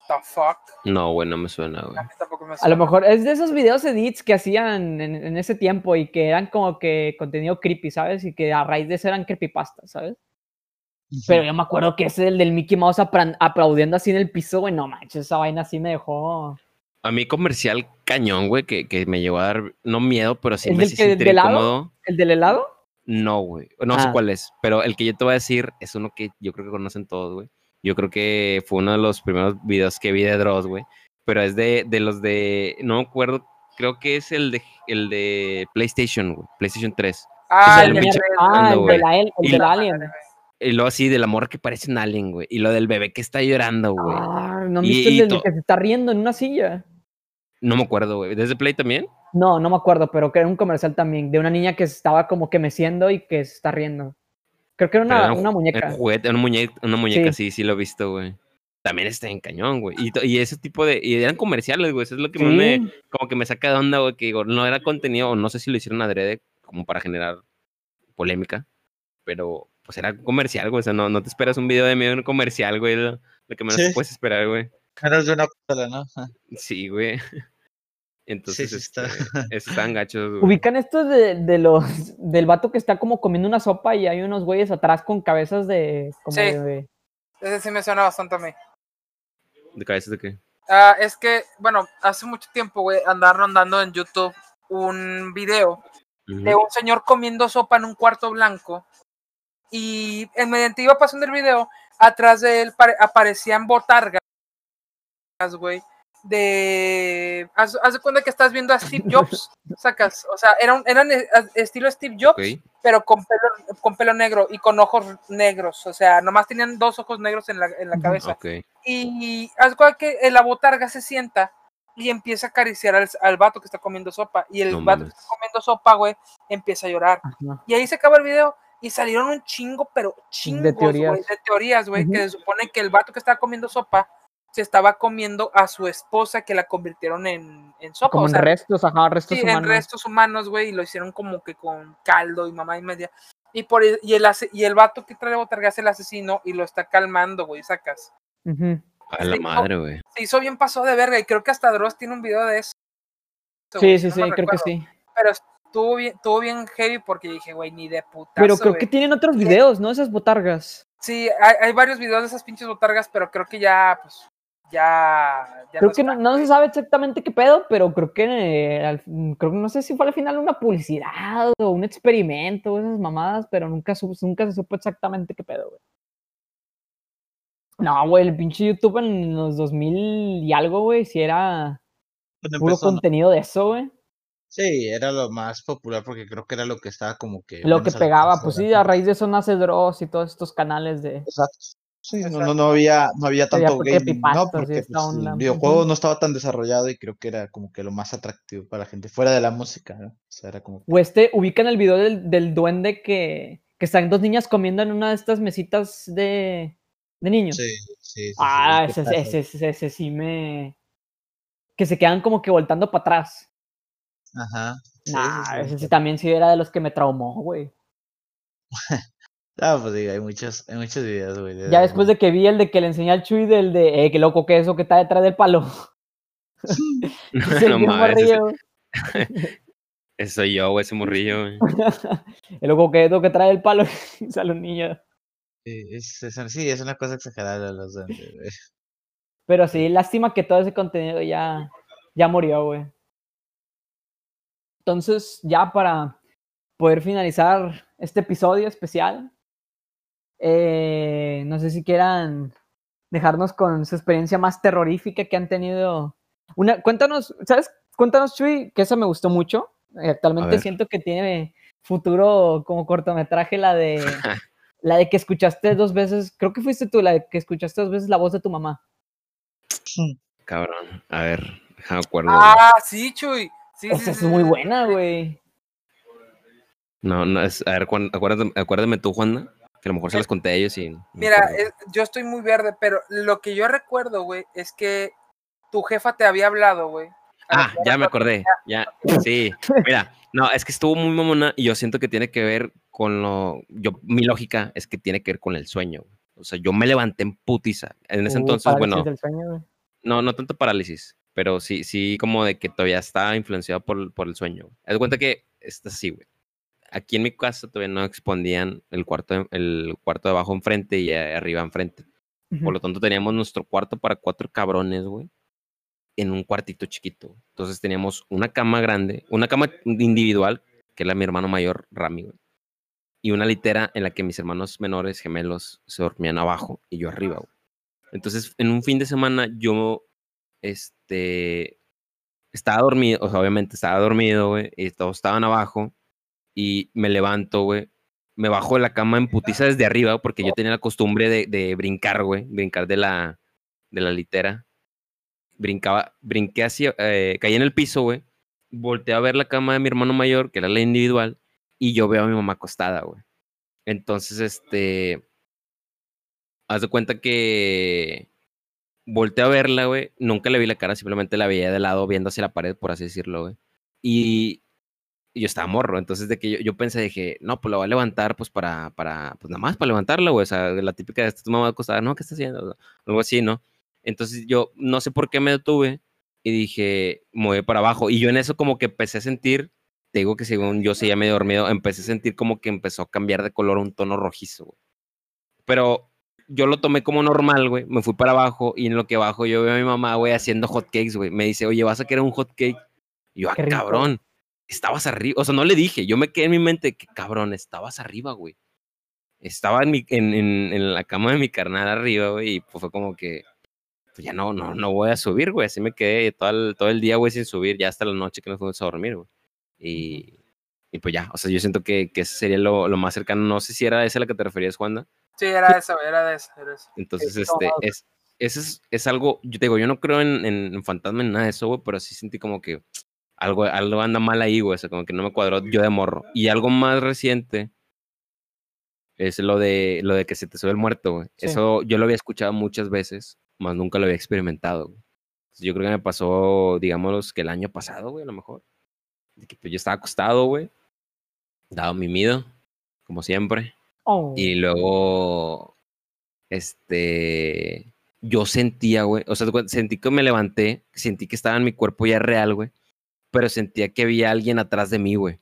The fuck. No, güey, no me suena, güey. A mí tampoco me A lo suena. mejor es de esos videos edits que hacían en, en ese tiempo y que eran como que contenido creepy, ¿sabes? Y que a raíz de eso eran creepypastas, ¿sabes? Pero yo me acuerdo que ese el del Mickey Mouse aplaudiendo así en el piso, güey, no manches, esa vaina así me dejó... A mí comercial cañón, güey, que, que me llevó a dar, no miedo, pero sí ¿El me del que- sentí del helado? incómodo. ¿El del helado? No, güey. No sé Ah. cuál es, pero el que yo te voy a decir es uno que yo creo que conocen todos, güey. Yo creo que fue uno de los primeros videos que vi de Dross, güey. Pero es de, de los de. No me acuerdo. Creo que es el de el de PlayStation, güey. PlayStation 3. Ah, el de Ah, el de la, el, la- alien. Y luego así, del amor que parece un alien, güey. Y lo del bebé que está llorando, güey. Ah, ¿no viste y el del que se está riendo en una silla? No me acuerdo, güey. ¿Desde Play también? No, no me acuerdo, pero que era un comercial también, de una niña que se estaba como que meciendo y que se está riendo. Creo que era una, era un una ju- muñeca. Era un juguete, una muñeca, una muñeca Sí. sí, sí lo he visto, güey. También está en cañón, güey. Y, y ese tipo de. Y eran comerciales, güey. Eso es lo que más me. Sí. Como que me saca de onda, güey. Que digo, no era contenido, o no sé si lo hicieron adrede, como para generar polémica. Pero, pues era comercial, güey. O sea, no, no te esperas un video de medio de un comercial, güey. Lo, lo que menos Sí. te puedes esperar, güey. Menos de una pistola, ¿no? Sí, güey. Entonces, sí está. este, están gachos, güey. Ubican estos de, de los del vato que está como comiendo una sopa y hay unos güeyes atrás con cabezas de como Sí. de- Ese sí me suena bastante a mí. ¿De cabezas de qué? Ah, es que, bueno, hace mucho tiempo, güey, andaron rondando en YouTube un video de un señor comiendo sopa en un cuarto blanco. Y en mediante iba pasando el video, atrás de él pare- aparecían botargas, güey. De. Haz, haz de cuenta que estás viendo a Steve Jobs, sacas. O sea, eran, eran eh, estilo Steve Jobs, Ok. pero con pelo, con pelo negro y con ojos negros. O sea, nomás tenían dos ojos negros en la, en la cabeza. Ok. Y haz de cuenta que la botarga se sienta y empieza a acariciar al, al vato que está comiendo sopa. Y el No vato que está comiendo sopa, güey, empieza a llorar. Ajá. Y ahí se acaba el video y salieron un chingo, pero chingos, güey, teorías. de teorías, güey, que se supone que el vato que estaba comiendo sopa se estaba comiendo a su esposa que la convirtieron en, en sopa. como o en sea, restos, ajá, restos sí, humanos. en restos humanos, güey, y lo hicieron como que con caldo y mamá y media. Y, por, el- y, el, y el vato que trae la botarga es el asesino y lo está calmando, güey, sacas. Ujú. A la Sí, madre, güey. Se hizo bien pasó de verga y creo que hasta Dross tiene un video de eso. Sí, güey, sí, no sí, lo creo que sí. Pero estuvo bien, estuvo bien heavy porque dije, güey, ni de puta. Pero creo que tienen otros videos, ¿no? Esas botargas. Sí, hay, hay varios videos de esas pinches botargas, pero creo que ya, pues, ya. ya Creo que no, se sabe exactamente qué pedo, pero creo que, eh, al- creo que no sé si fue al final una publicidad o un experimento, esas mamadas, pero nunca, su- nunca se supo exactamente qué pedo, güey. No, güey, el pinche YouTube en los 2000 y algo, güey, si era Cuando puro empezó, ¿no? contenido de eso, güey. Sí, era lo más popular porque creo que era lo que estaba como que. Lo que pegaba, pues sí, a raíz de eso nace Dross y todos estos canales de... Exacto. Sí, no, no, había, no había tanto gaming, ¿no? Porque pues, el videojuego no estaba tan desarrollado y creo que era como que lo más atractivo para la gente, fuera de la música, ¿no? O sea, era como. O este, ubican el video del, del duende que, que están dos niñas comiendo en una de estas mesitas de, de niños. Sí, sí, sí. sí, ah, que ese, ese, ese, ese sí me... Que se quedan como que voltando para atrás. Ajá. sí, nah, sí, sí. ese sí también sí era de los que me traumó, güey. Ah, pues digo, hay muchos, hay muchos videos, güey. de- Ya después de que vi el de que le enseñé al Chuy del de, eh, qué loco que eso que está detrás del palo. No bien mames, ese, morrillo. ese soy yo, güey, ese morrillo, güey. El loco que eso que trae el palo y sale un niño. Sí, es, es- sí, es una cosa exagerada de los duendes, güey. Pero sí, lástima que todo ese contenido ya, ya murió, güey. Entonces, ya para poder finalizar este episodio especial, eh, no sé si quieran dejarnos con su experiencia más terrorífica que han tenido. Una, cuéntanos, ¿sabes? Cuéntanos, Chuy, que eso me gustó mucho. Eh, Actualmente siento que tiene futuro como cortometraje la de la de que escuchaste dos veces, creo que fuiste tú la de que escuchaste dos veces la voz de tu mamá. Cabrón. A ver, déjame acuerdo. Ah, sí, Chuy. Sí, sí, Esa es sí, muy sí, buena, güey. No, no, es, a ver, acuérdame, acuérdame tú, Juanda, que a lo mejor se Eh, las conté a ellos y... Mira, es- yo estoy muy verde, pero lo que yo recuerdo, güey, es que tu jefa te había hablado, güey. Ah, ya me acordé, ya, sí. Mira, no, es que estuvo muy mamona y yo siento que tiene que ver con lo... Yo, mi lógica es que tiene que ver con el sueño. güey. O sea, yo me levanté en putiza. En ese Uh, entonces, parálisis bueno, del sueño, güey. no, no tanto parálisis, pero sí, sí como de que todavía está influenciado por, por el sueño. Haz de cuenta que está así, güey. Aquí en mi casa todavía no expondían el cuarto, el cuarto de abajo enfrente y arriba enfrente. Por lo tanto, teníamos nuestro cuarto para cuatro cabrones, güey, en un cuartito chiquito. Entonces teníamos una cama grande, una cama individual, que era mi hermano mayor, Rami, güey. Y una litera en la que mis hermanos menores, gemelos, se dormían abajo y yo arriba, güey. Entonces, en un fin de semana, yo, este, estaba dormido, o sea, obviamente estaba dormido, güey, y todos estaban abajo, y me levanto, güey, me bajo de la cama en putiza desde arriba, porque yo tenía la costumbre de, brincar, güey, brincar de la, de la litera. Brincaba, brinqué así, eh, caí en el piso, güey, volteé a ver la cama de mi hermano mayor, que era la individual, y yo veo a mi mamá acostada, güey. Entonces, este, haz de cuenta que volteé a verla, güey, nunca le vi la cara, simplemente la veía de lado, viendo hacia la pared, por así decirlo, güey. Y y yo estaba morro, entonces de que yo, yo pensé, dije, no, pues la voy a levantar, pues para, para, pues nada más para levantarla, güey, o sea, la típica de tu mamá acostada, no, ¿qué estás haciendo? Algo así, ¿no? Entonces yo no sé por qué me detuve y dije, voy para abajo, y yo en eso como que empecé a sentir, te digo que según yo seguía medio dormido, empecé a sentir como que empezó a cambiar de color a un tono rojizo, güey. Pero yo lo tomé como normal, güey, me fui para abajo y en lo que bajo yo veo a mi mamá, güey, haciendo hot cakes, güey, me dice, oye, ¿vas a querer un hot cake? Y yo, ah, cabrón estabas arriba, o sea, no le dije, yo me quedé en mi mente que cabrón, estabas arriba, güey. Estaba en, mi, en, en, en la cama de mi carnal arriba, güey, y pues fue como que, pues ya no, no, no voy a subir, güey. Así me quedé todo el, todo el día, güey, sin subir, ya hasta la noche que nos fuimos a dormir, güey. Y, y pues ya, o sea, yo siento que, que ese sería lo, lo más cercano. No sé si era esa a la que te referías, Juanda. Sí, era eso, era de eso, era. Entonces, este, es, eso es, es algo, yo te digo, yo no creo en, en, en fantasma ni nada de eso, güey, pero sí sentí como que algo, algo anda mal ahí, güey, o sea, como que no me cuadró yo de morro. Y algo más reciente es lo de, lo de que se te sube el muerto, güey. Sí. Eso yo lo había escuchado muchas veces, más nunca lo había experimentado, güey. Entonces, yo creo que me pasó, digamos, que el año pasado, güey, a lo mejor. De que pues, yo estaba acostado, güey, dado mimido, como siempre. Oh, Y luego, este, yo sentía, güey, o sea, sentí que me levanté, sentí que estaba en mi cuerpo ya real, güey, pero sentía que había alguien atrás de mí, güey.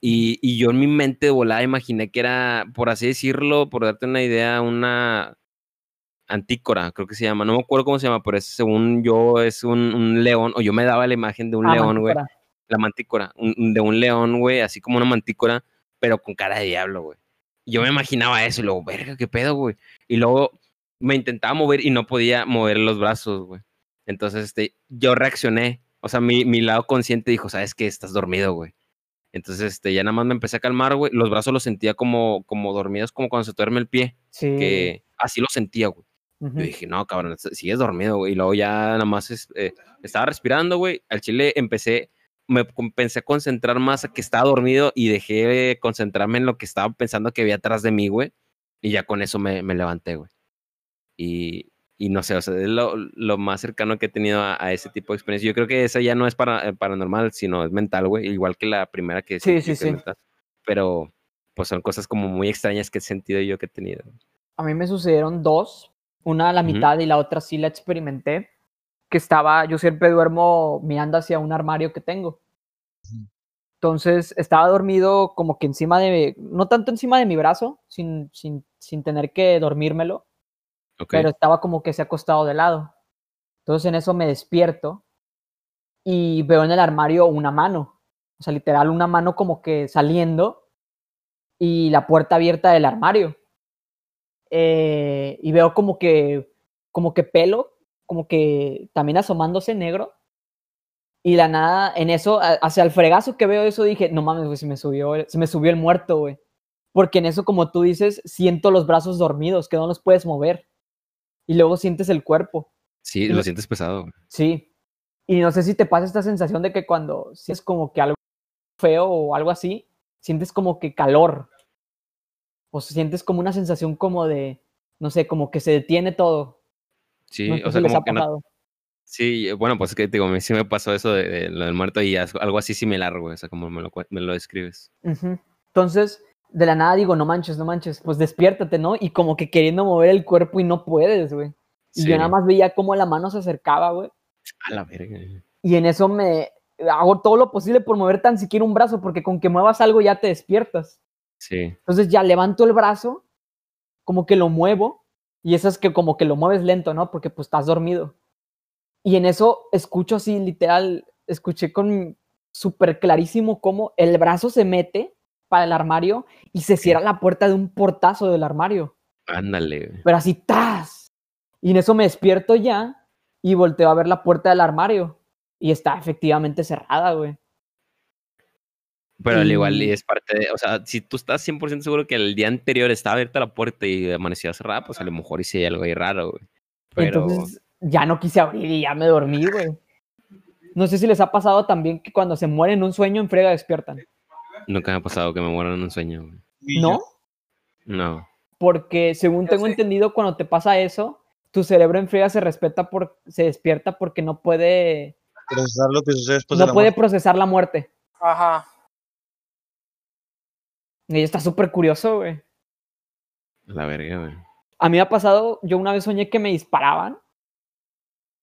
Y, y yo en mi mente de volada imaginé que era, por así decirlo, por darte una idea, una antícora, creo que se llama, no me acuerdo cómo se llama, pero es, según yo es un, un león, o yo me daba la imagen de un ah, león, güey la mantícora, un- de un león, güey, así como una mantícora, pero con cara de diablo, güey. Yo me imaginaba eso y luego, verga, qué pedo, güey. Y luego me intentaba mover y no podía mover los brazos, güey. Entonces, este, yo reaccioné. O sea, mi, mi lado consciente dijo, sabes que estás dormido, güey. Entonces, este, ya nada más me empecé a calmar, güey. Los brazos los sentía como, como dormidos, como cuando se duerme el pie. Sí. Que así lo sentía, güey. Yo dije, no, cabrón, sigues dormido, güey. Y luego ya nada más es- eh, estaba respirando, güey. Al chile empecé me pensé a concentrar más a que estaba dormido y dejé de concentrarme en lo que estaba pensando que había atrás de mí, güey. Y ya con eso me, me levanté, güey. Y, y no sé, o sea, es lo, lo más cercano que he tenido a, a, ese tipo de experiencia. Yo creo que esa ya no es para, paranormal, sino es mental, güey. Igual que la primera que sí, sí, sí. Mental. Pero pues son cosas como muy extrañas que he sentido yo que he tenido. A mí me sucedieron dos, una a la mitad uh -huh. y la otra sí la experimenté que estaba, yo siempre duermo mirando hacia un armario que tengo. Entonces estaba dormido como que encima de, no tanto encima de mi brazo, sin, sin, sin tener que dormírmelo, pero estaba como que se ha acostado de lado. Entonces en eso me despierto y veo en el armario una mano, o sea, literal una mano como que saliendo y la puerta abierta del armario. Eh, y veo como que, como que pelo como que también asomándose negro. Y la nada, en eso, hacia el fregazo que veo eso, dije, no mames, güey, se me subió, se me subió el muerto, güey. Porque en eso, como tú dices, siento los brazos dormidos, que no los puedes mover. Y luego sientes el cuerpo. Sí, y, lo sientes pesado. Sí. Y no sé si te pasa esta sensación de que cuando sientes como que algo feo o algo así, sientes como que calor. O sientes como una sensación como de, no sé, como que se detiene todo. Sí, no sé o sea, si como que no. Sí, bueno, pues es que digo, sí me pasó eso de, de lo del muerto y algo así similar, güey, o sea, como me lo, me lo describes. Uh -huh. Entonces, de la nada digo, no manches, no manches, pues despiértate, ¿no? Y como que queriendo mover el cuerpo y no puedes, güey. Y sí. yo nada más veía cómo la mano se acercaba, güey. A la verga. Y en eso me hago todo lo posible por mover tan siquiera un brazo, porque con que muevas algo ya te despiertas. Sí. Entonces ya levanto el brazo, como que lo muevo, y eso es que como que lo mueves lento, ¿no? Porque pues estás dormido. Y en eso escucho así, literal, escuché con súper clarísimo cómo el brazo se mete para el armario y se cierra la puerta de un portazo del armario. Ándale. Pero así, ¡tas! Y en eso me despierto ya y volteo a ver la puerta del armario. Y está efectivamente cerrada, güey. Pero al igual y es parte de, o sea, si tú estás 100% seguro que el día anterior estaba abierta la puerta y amanecía cerrada, pues a lo mejor hice algo ahí raro, güey. Pero... Entonces ya no quise abrir y ya me dormí, güey. No sé si les ha pasado también que cuando se mueren en un sueño en frega despiertan. Nunca me ha pasado que me mueran en un sueño, güey. ¿No? No. Porque según tengo entendido, cuando te pasa eso, tu cerebro en se respeta por, se despierta porque no puede procesar lo que sucede después no de la puede muerte. procesar la muerte. Ajá. Y está súper curioso, güey. La verga, güey. A mí me ha pasado, yo una vez soñé que me disparaban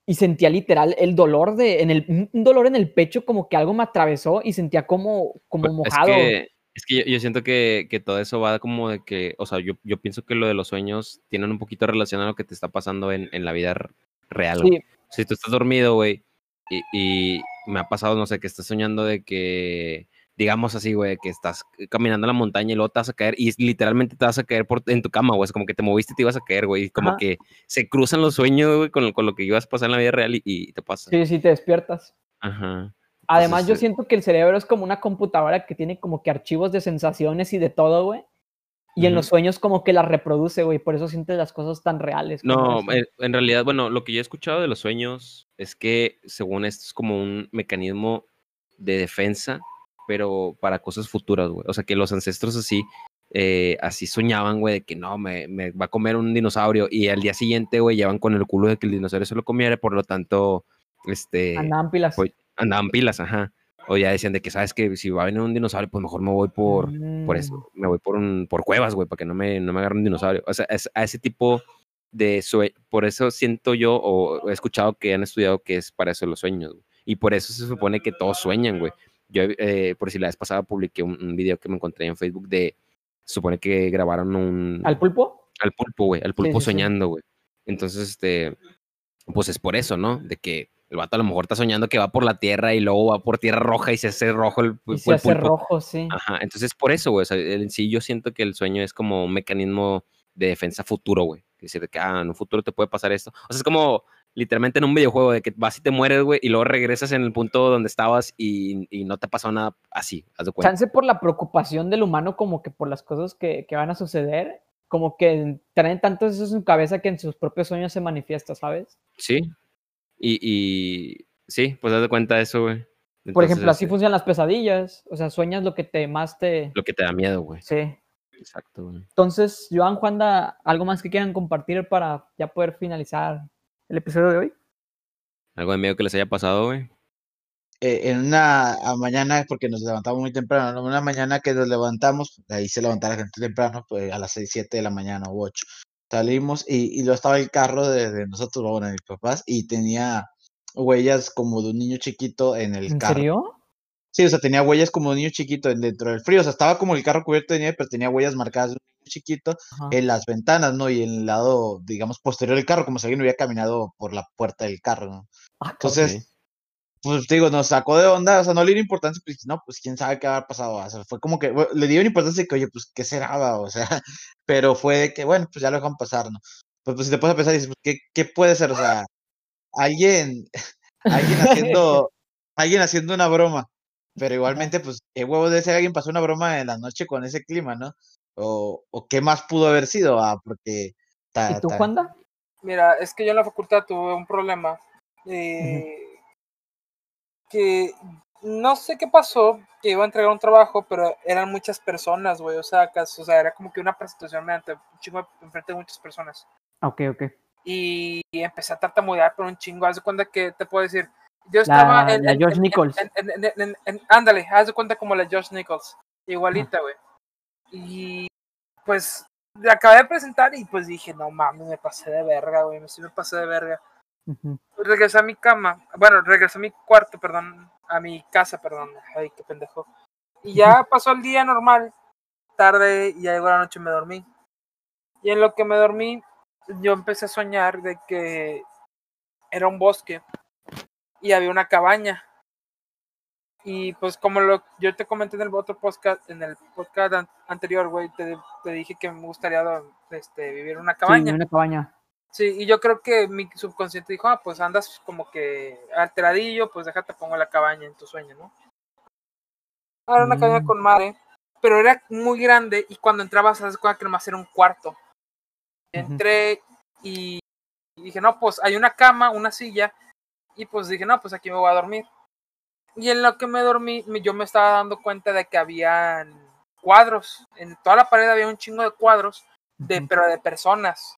y sentía literal el dolor de, en el, un dolor en el pecho, como que algo me atravesó y sentía como, como mojado. Es que, es que yo, yo, siento que, que, todo eso va como de que, o sea, yo, yo pienso que lo de los sueños tienen un poquito relación a lo que te está pasando en, en la vida real. Sí. Si tú estás dormido, güey, y, y me ha pasado, no sé, que estás soñando de que digamos así, güey, que estás caminando en la montaña y luego te vas a caer y literalmente te vas a caer por, en tu cama, güey, es como que te moviste y te ibas a caer, güey, como Ajá. que se cruzan los sueños, güey, con, con, lo que ibas a pasar en la vida real y, y, te pasa. Sí, sí, te despiertas. Ajá. Además, Entonces, yo siento que el cerebro es como una computadora que tiene como que archivos de sensaciones y de todo, güey. Y uh -huh. en los sueños como que las reproduce, güey, por eso sientes las cosas tan reales. No, en, en realidad, bueno, lo que yo he escuchado de los sueños es que, según esto, es como un mecanismo de defensa pero para cosas futuras, güey. O sea, que los ancestros así, eh, así soñaban, güey, de que no, me, me, va a comer un dinosaurio y al día siguiente, güey, llevan con el culo de que el dinosaurio se lo comiera, por lo tanto, este... Andaban pilas. Pues, andaban pilas, ajá. O ya decían de que, ¿sabes que Si va a venir un dinosaurio, pues mejor me voy por, mm. por eso, me voy por, un, por cuevas, güey, para que no me, no me agarre un dinosaurio. O sea, es, a ese tipo de sueño, por eso siento yo, o he escuchado que han estudiado que es para eso los sueños, güey. Y por eso se supone que todos sueñan, güey yo, eh, por si la vez pasada, publiqué un, un, video que me encontré en Facebook de, supone que grabaron un... ¿Al pulpo? Al pulpo, güey, al pulpo sí, sí, soñando, güey. Entonces, este, pues es por eso, ¿no? De que el vato a lo mejor está soñando que va por la tierra y luego va por tierra roja y se hace rojo el, y se el hace pulpo. rojo, sí. Ajá, entonces por eso, güey, o sea, en sí yo siento que el sueño es como un mecanismo de defensa futuro, güey. Es decir, que ah, en un futuro te puede pasar esto. O sea, es como literalmente en un videojuego de que vas y te mueres, güey, y luego regresas en el punto donde estabas y, y no te pasó nada así, haz de cuenta. Chance por la preocupación del humano como que por las cosas que, que van a suceder, como que traen tanto eso en su cabeza que en sus propios sueños se manifiesta, ¿sabes? Sí, y, y sí, pues haz de cuenta de eso, güey. Por ejemplo, así eh, funcionan las pesadillas. O sea, sueñas lo que te más te. Lo que te da miedo, güey. Sí. Exacto, güey. Entonces, Joan, Juanda, ¿algo más que quieran compartir para ya poder finalizar el episodio de hoy? Algo de miedo que les haya pasado, güey. eh, en una a mañana, porque nos levantamos muy temprano, ¿no? una mañana que nos levantamos, ahí se levantaba la gente temprano, pues a las 6, 7 de la mañana u 8. Salimos y, y lo estaba el carro de, de nosotros, bueno, de mis papás, y tenía huellas como de un niño chiquito en el ¿En carro. serio? Sí, o sea, tenía huellas como de un niño chiquito en- dentro del frío, o sea, estaba como el carro cubierto de nieve, pero tenía huellas marcadas de un chiquito Ajá. en las ventanas, ¿no? Y en el lado, digamos, posterior del carro, como si alguien hubiera caminado por la puerta del carro, ¿no? Ah. Entonces, pues te digo, nos sacó de onda, o sea, no le dio importancia, pues no, pues quién sabe qué habrá pasado, o sea, fue como que, bueno, le dio importancia de que, oye, pues qué será, o sea, pero fue de que, bueno, pues ya lo dejan pasar, ¿no? Pues, pues si te pones a pensar, dices, pues, ¿qué, qué puede ser? O sea, alguien, alguien haciendo, alguien haciendo una broma, pero igualmente, pues, qué huevo de ser alguien pasó una broma en la noche con ese clima, ¿no? O, o qué más pudo haber sido, ah, porque... ta- ¿Y tú, ta- Juanda? Mira, es que yo en la facultad tuve un problema. eh, Que no sé qué pasó, que iba a entregar un trabajo, pero eran muchas personas, güey. O sea, acaso, o sea, era como que una presentación mediante un chingo de- enfrente de muchas personas. Ok, ok. Y, empecé a tartamudear por un chingo. Haz de cuenta que te puedo decir. Yo estaba La, en, la en- George en- Nichols. en- en- en- en- en- ándale, haz de cuenta como la Josh Nichols. Igualita, güey. Y pues le acabé de presentar y pues dije, no mames, me pasé de verga, güey. Sí me pasé de verga. Regresé a mi cama. Bueno, regresé a mi cuarto, perdón. A mi casa, perdón. Ay, qué pendejo. Y ya pasó el día normal. Tarde y ya llegó la noche me dormí. Y en lo que me dormí, yo empecé a soñar de que era un bosque y había una cabaña. Y pues como lo yo te comenté en el otro podcast, en el podcast an- anterior, güey, te, te dije que me gustaría este, vivir en una Sí, cabaña. una cabaña. Sí, y yo creo que mi subconsciente dijo, ah, pues andas como que alteradillo, pues déjate pongo la cabaña en tu sueño, ¿no? Ah, Era una cabaña Mm. con madre, pero era muy grande y cuando entrabas, sabes cuenta que nomás era un cuarto. Entré y, y dije, no, pues hay una cama, una silla, y pues dije, no, pues aquí me voy a dormir. Y en lo que me dormí, me- yo me estaba dando cuenta de que habían cuadros, en toda la pared había un chingo de cuadros, de, pero de personas.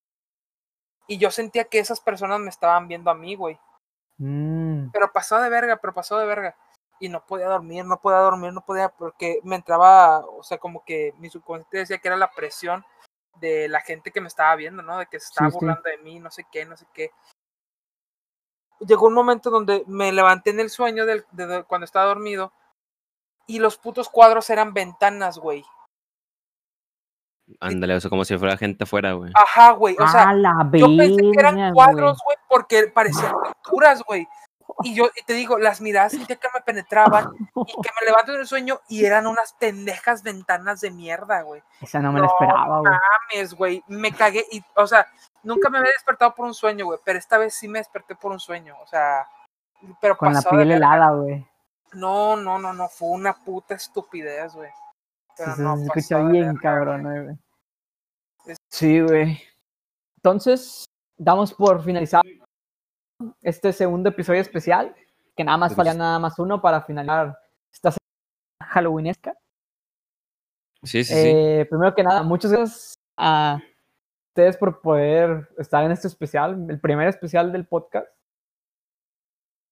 Y yo sentía que esas personas me estaban viendo a mí, güey. Mm, Pero pasó de verga, pero pasó de verga. Y no podía dormir, no podía dormir, no podía, porque me entraba, o sea, como que mi subconsciente decía que era la presión de la gente que me estaba viendo, ¿no? De que se estaba Sí, sí. burlando de mí, no sé qué, no sé qué. Llegó un momento donde me levanté en el sueño del, de, de cuando estaba dormido y los putos cuadros eran ventanas, güey. Ándale, o sea, como si fuera gente afuera, güey. Ajá, güey. O sea, la Yo pensé que eran cuadros, güey. porque parecían pinturas, güey. Y yo y te digo, las miradas sentía que me penetraban y que me levanto en el sueño y eran unas pendejas ventanas de mierda, güey. Esa no me la No, esperaba, güey. Mames, güey. Me cagué y, o sea, nunca me había despertado por un sueño, güey, pero esta vez sí me desperté por un sueño, o sea, pero Con la de piel helada, güey. No, no, no, no, fue una puta estupidez, güey. Pero Sí, no, se escucha bien, verga, cabrón, güey. Es- Sí, güey. Entonces, damos por finalizado este segundo episodio especial, que nada más Pues- falta nada más uno para finalizar esta semana halloweenesca. Sí, sí, sí. Eh, primero que nada, muchas gracias a ustedes por poder estar en este especial, el primer especial del podcast.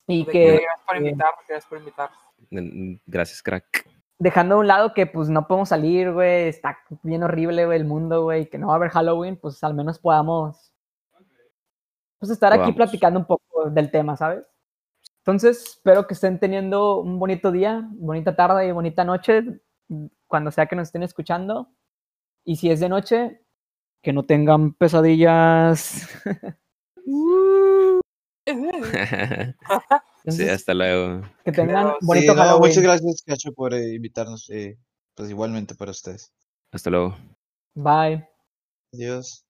Y que Gracias por eh, invitar, gracias por invitar. Gracias, crack. dejando a un lado que pues no podemos salir, güey, está bien horrible, güey, el mundo, güey, que no va a haber Halloween, pues al menos podamos pues estar aquí Podamos. platicando un poco del tema, ¿sabes? Entonces, espero que estén teniendo un bonito día, bonita tarde y bonita noche, cuando sea que nos estén escuchando. Y si es de noche, que no tengan pesadillas. sí, Entonces, hasta luego. que tengan Claro, sí, bonito Sí, no, muchas gracias, Cacho, por eh, invitarnos. eh, pues igualmente para ustedes. Hasta luego. Bye. Adiós.